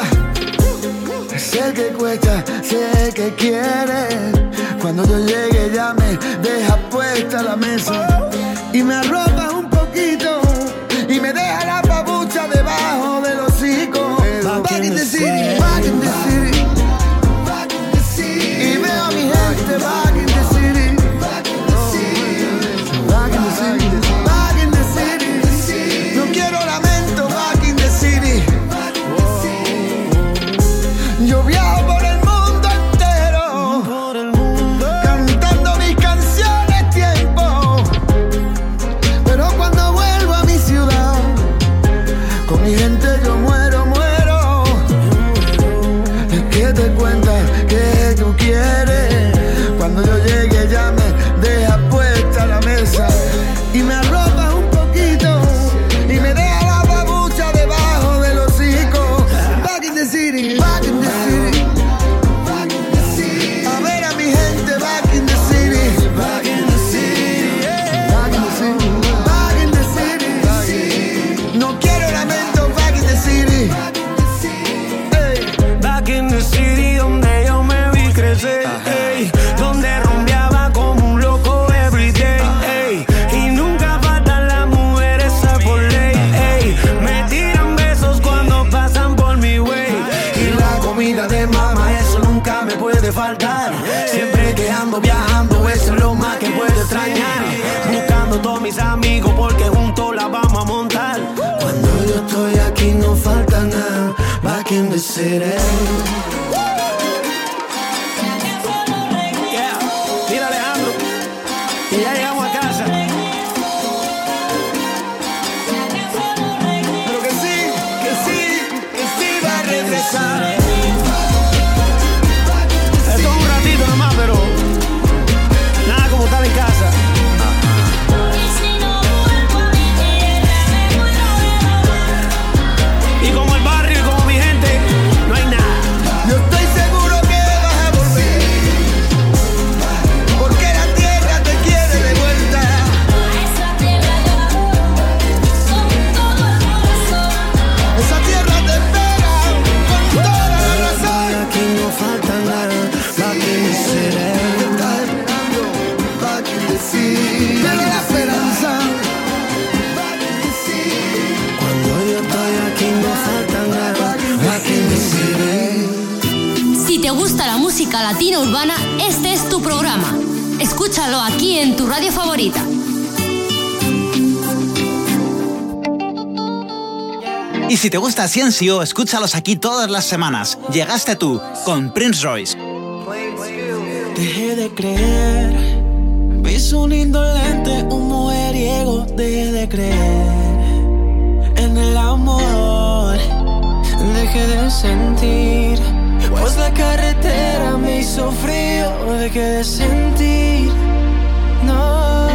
Sé que cuesta, sé que quieres. Cuando yo llegue ya me dejas puesta la mesa y me arropas sereno. Si te gusta Ciencio, escúchalos aquí todas las semanas. Llegaste tú con Prince Royce. Dejé de creer, me un indolente, un mujeriego. Dejé de creer en el amor, dejé de sentir. Pues la carretera me hizo frío, dejé de sentir. No,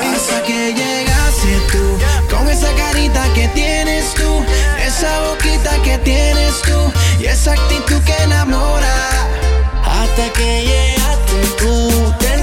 hasta que llegaste tú con esa carita que tienes tú, esa boquita que tienes tú y esa actitud que enamora. Hasta que llegaste tú, te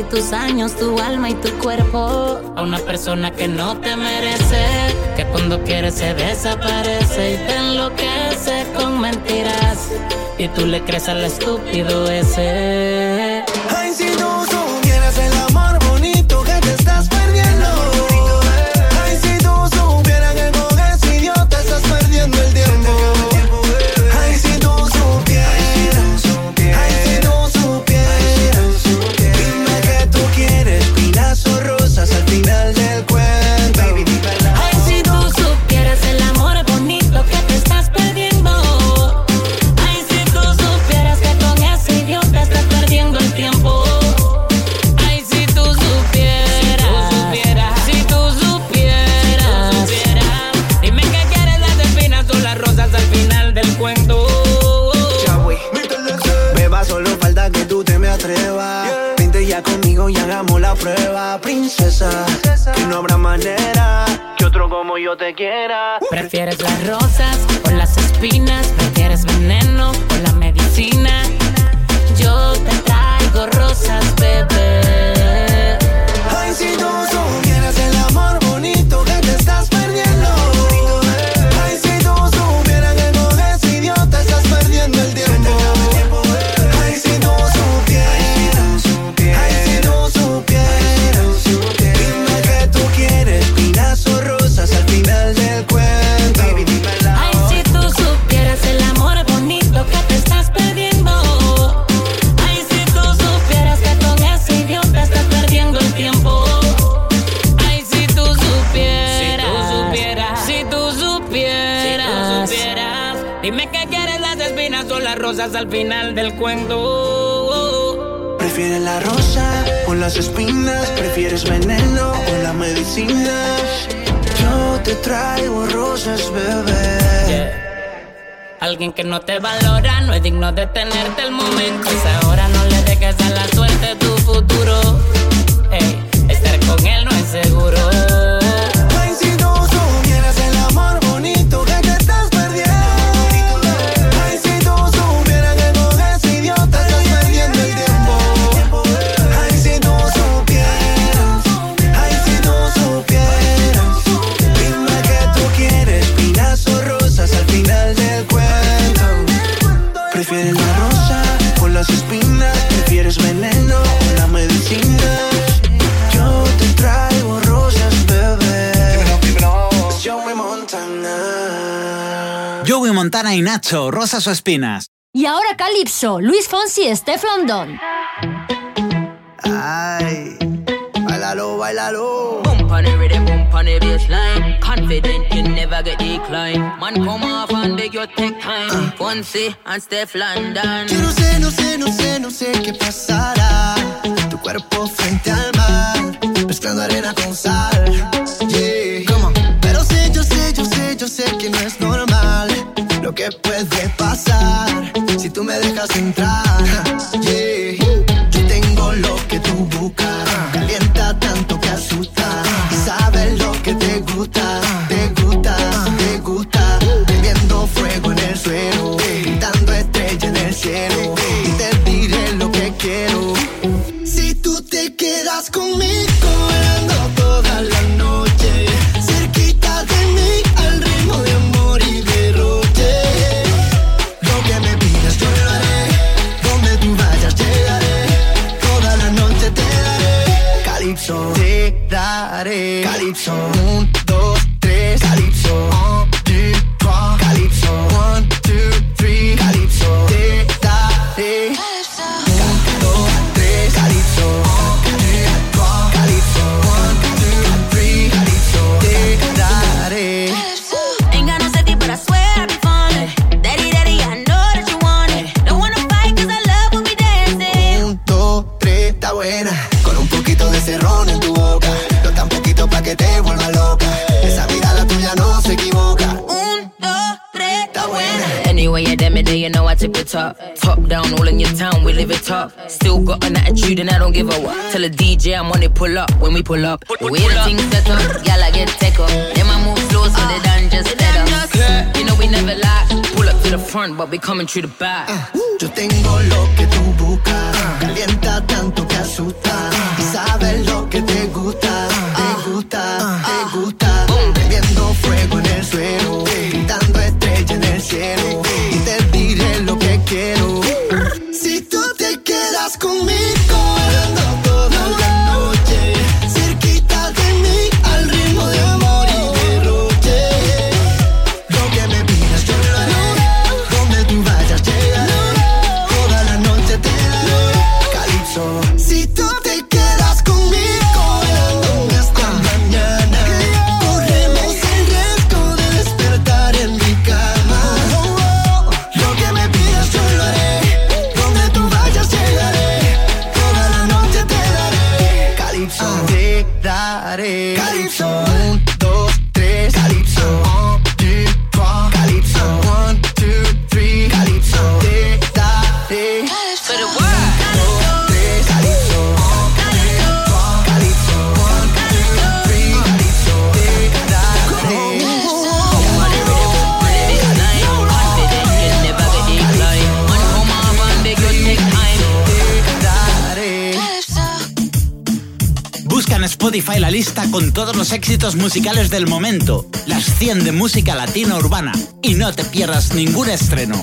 y tus años, tu alma y tu cuerpo a una persona que no te merece, que cuando quiere se desaparece y te enloquece con mentiras y tú le crees al estúpido ese. again. No te valora no es digno de tenerte el momento. Nacho, Rosas o Espinas. Y ahora Calypso, Luis Fonsi y Steph London. Ay, bailalo, bailalo. Bassline. Confident you never get decline. Man, come off and beg your take time. Fonsi and Steph London. Yo no sé, no sé, no sé, no sé qué pasará. Tu cuerpo frente al mar, mezclando arena con sal. Dejas entrar. Top. Still got an attitude and I don't give a what. Tell a DJ I'm on it, pull up when we pull up. The way the things set up, y'all I get take up. Then I move slow so they done just let up. You know we never lie. Pull up to the front, but we coming through the back. Yo tengo lo que tú buscas. Calienta tanto que asusta. Y sabes lo que te gusta. Te gusta, te gusta. Bebiendo fuego en el suelo. Gritando estrella en el cielo. Spotify la lista con todos los éxitos musicales del momento, las 100 de música latina urbana, y no te pierdas ningún estreno.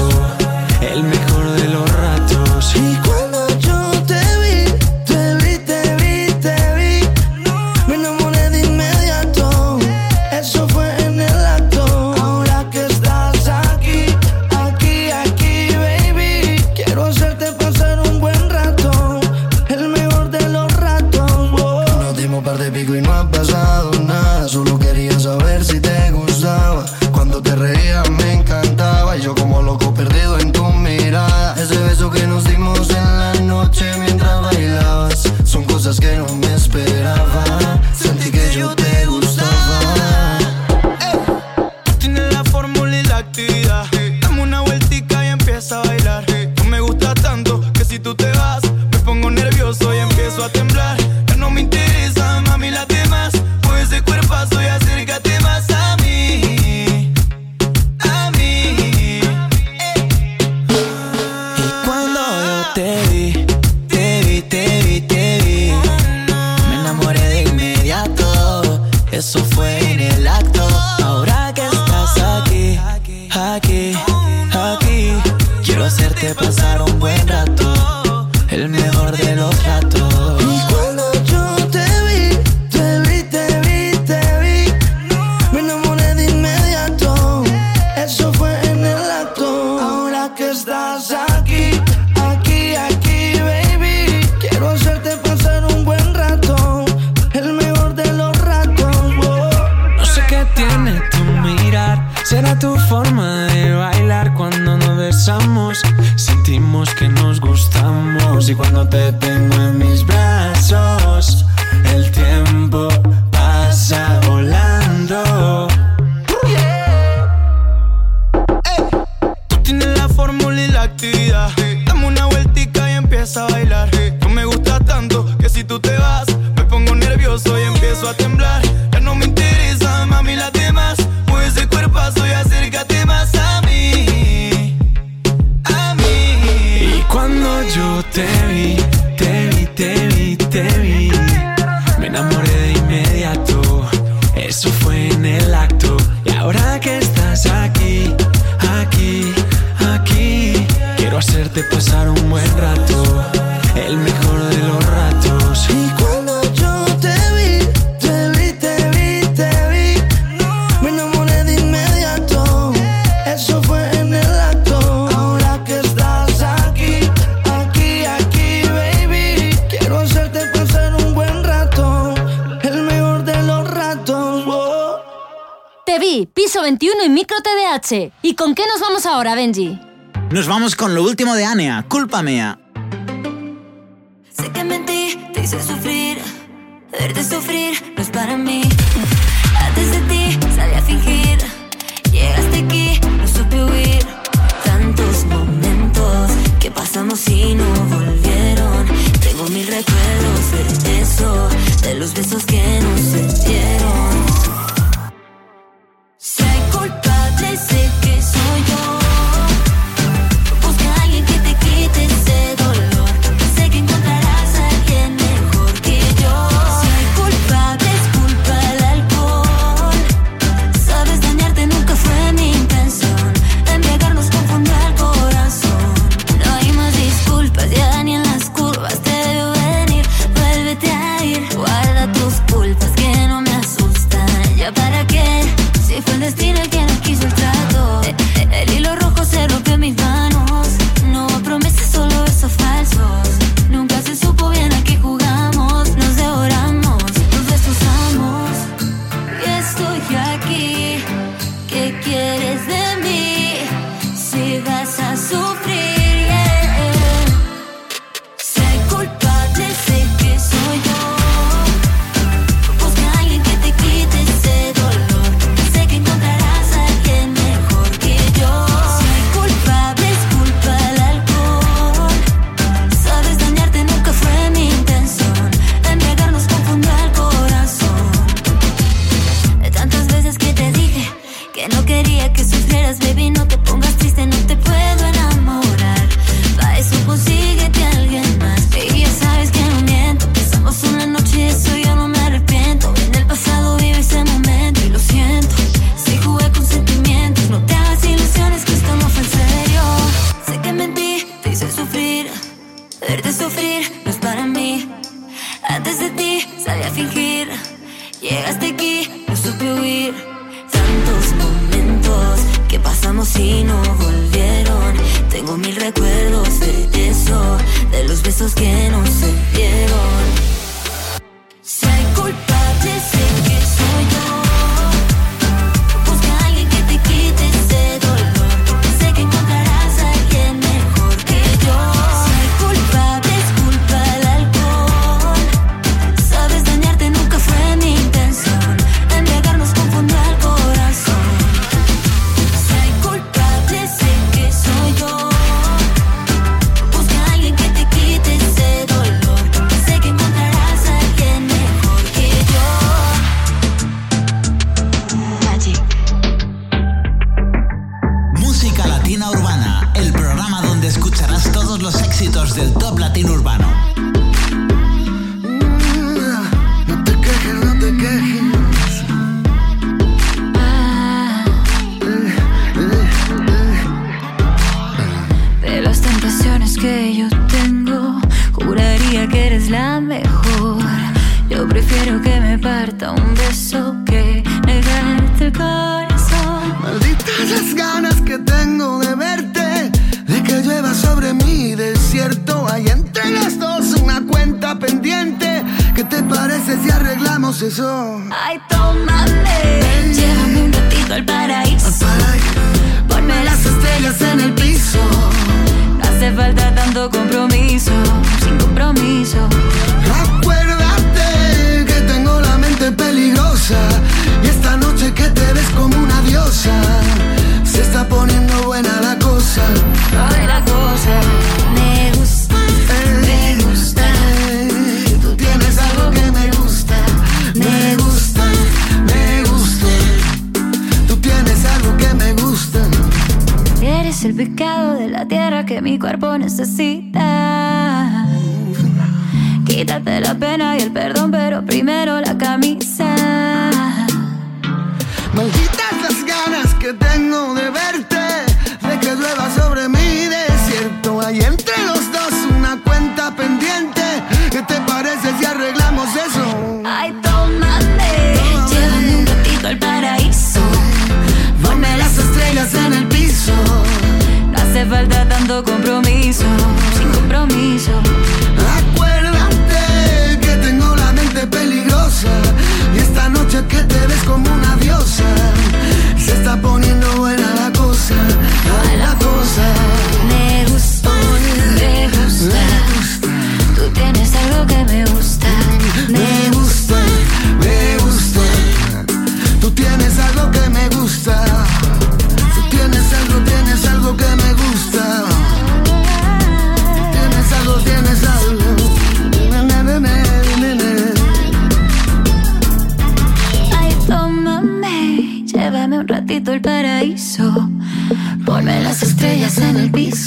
con lo último de Anea, culpa mía.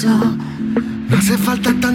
No hace falta tanto.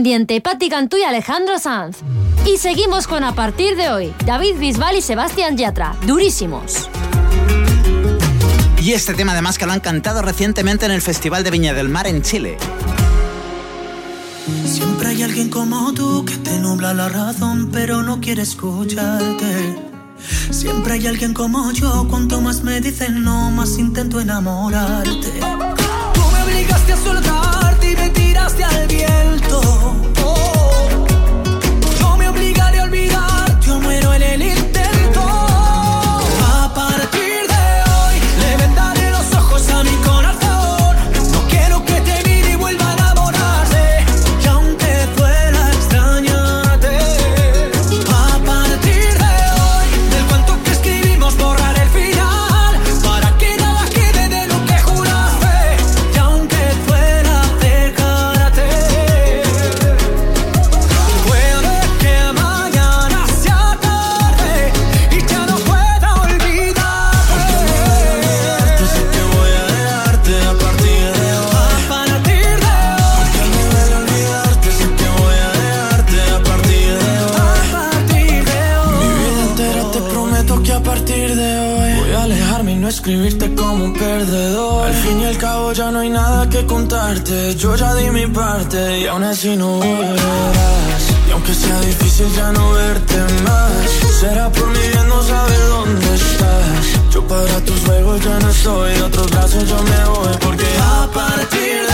Independiente, Patti Cantú y Alejandro Sanz. Y seguimos con A partir de hoy, David Bisbal y Sebastián Yatra, durísimos. Y este tema además que lo han cantado recientemente en el Festival de Viña del Mar en Chile. Siempre hay alguien como tú que te nubla la razón pero no quiere escucharte. Siempre hay alguien como yo, cuanto más me dicen no, más intento enamorarte. yo ya di mi parte y aún así no volverás. Y aunque sea difícil ya no verte más, será por mi bien no saber dónde estás. Yo para tus juegos ya no estoy, de otros brazos yo me voy porque a partir de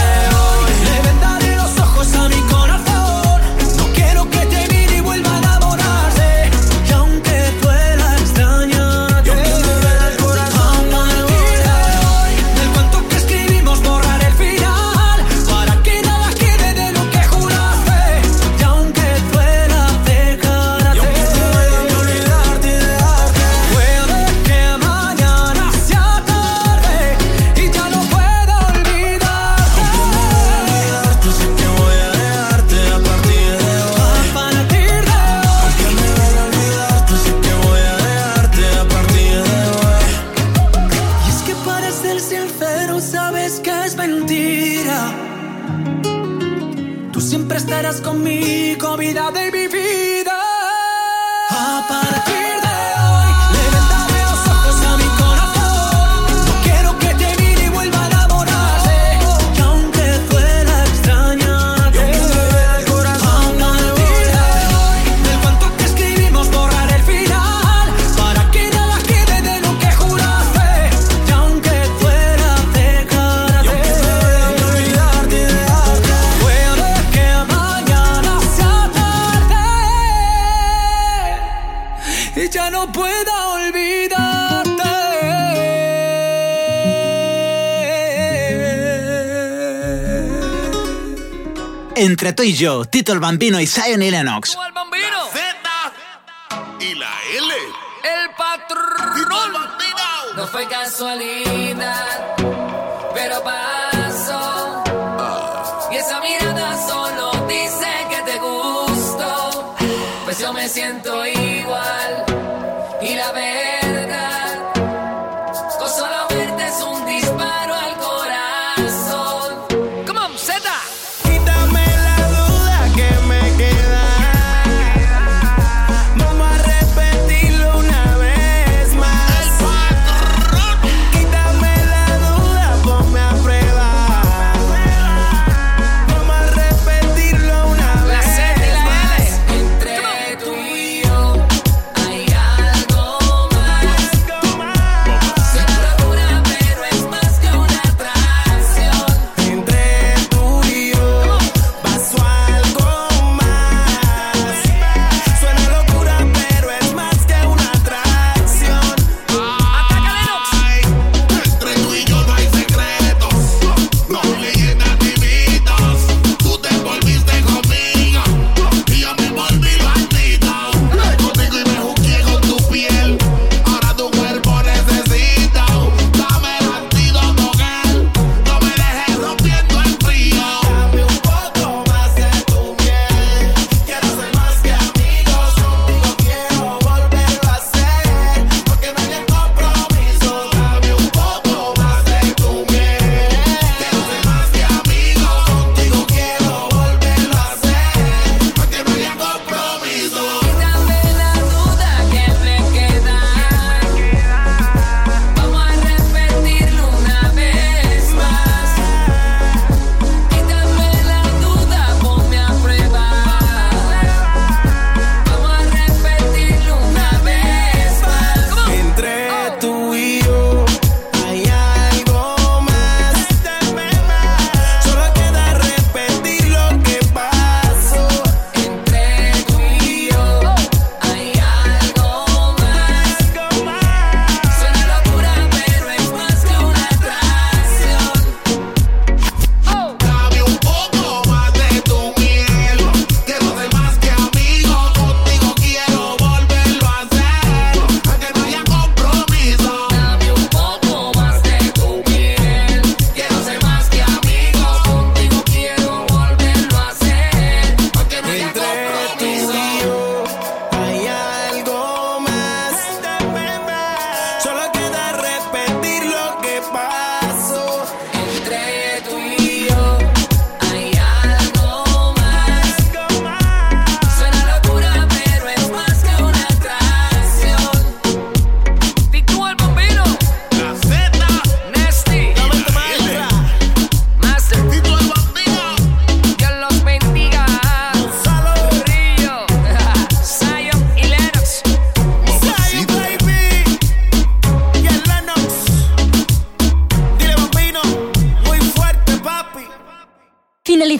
entre tú y yo, Tito el Bambino y Zion y Lennox. El Bambino. Z y la L. El patrón. No fue casualidad, pero pasó. Y esa mirada solo dice que te gustó. Pues yo me siento igual y la veo.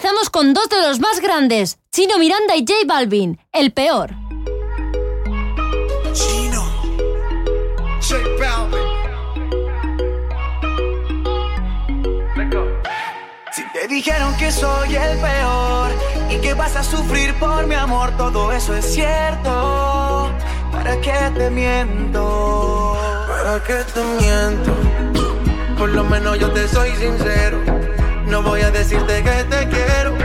Finalizamos con dos de los más grandes, Chino Miranda y J Balvin, el peor. Chino, J Balvin. Si te dijeron que soy el peor y que vas a sufrir por mi amor, todo eso es cierto. ¿Para qué te miento? ¿Para qué te miento? Por lo menos yo te soy sincero. No voy a decirte que te quiero,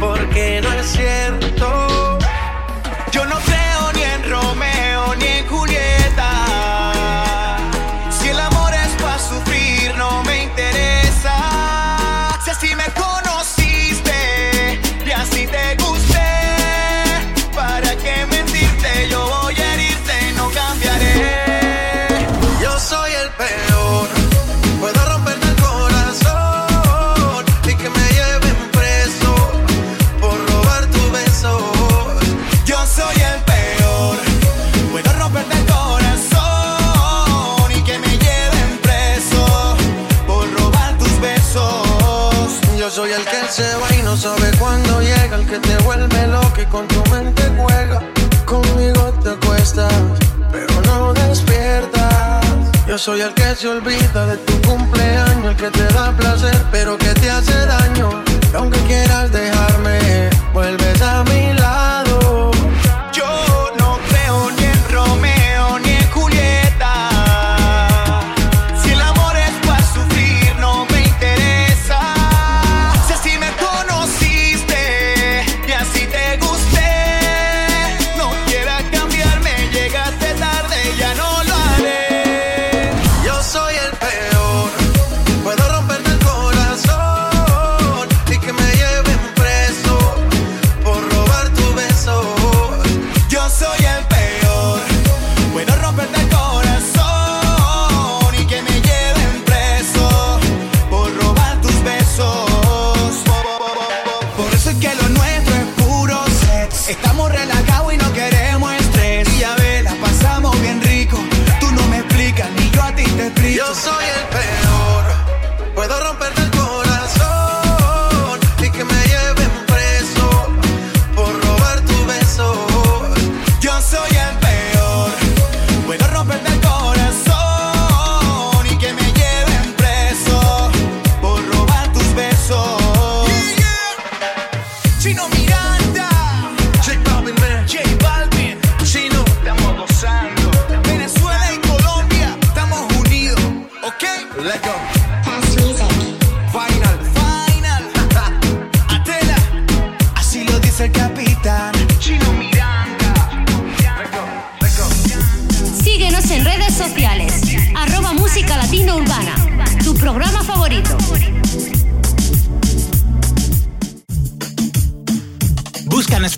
porque no es cierto. Que te vuelve loco y con tu mente juega. Conmigo te acuestas, pero no despiertas. Yo soy el que se olvida de tu cumpleaños, el que te da placer, pero que te hace daño. Y aunque quieras dejarme, vuelves a mi lado.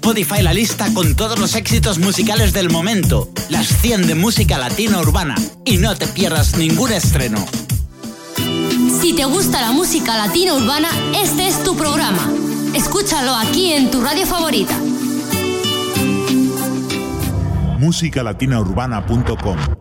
Spotify la lista con todos los éxitos musicales del momento, las 100 de música latina urbana, y no te pierdas ningún estreno. Si te gusta la música latina urbana, este es tu programa. Escúchalo aquí en tu radio favorita. musicalatinaurbana.com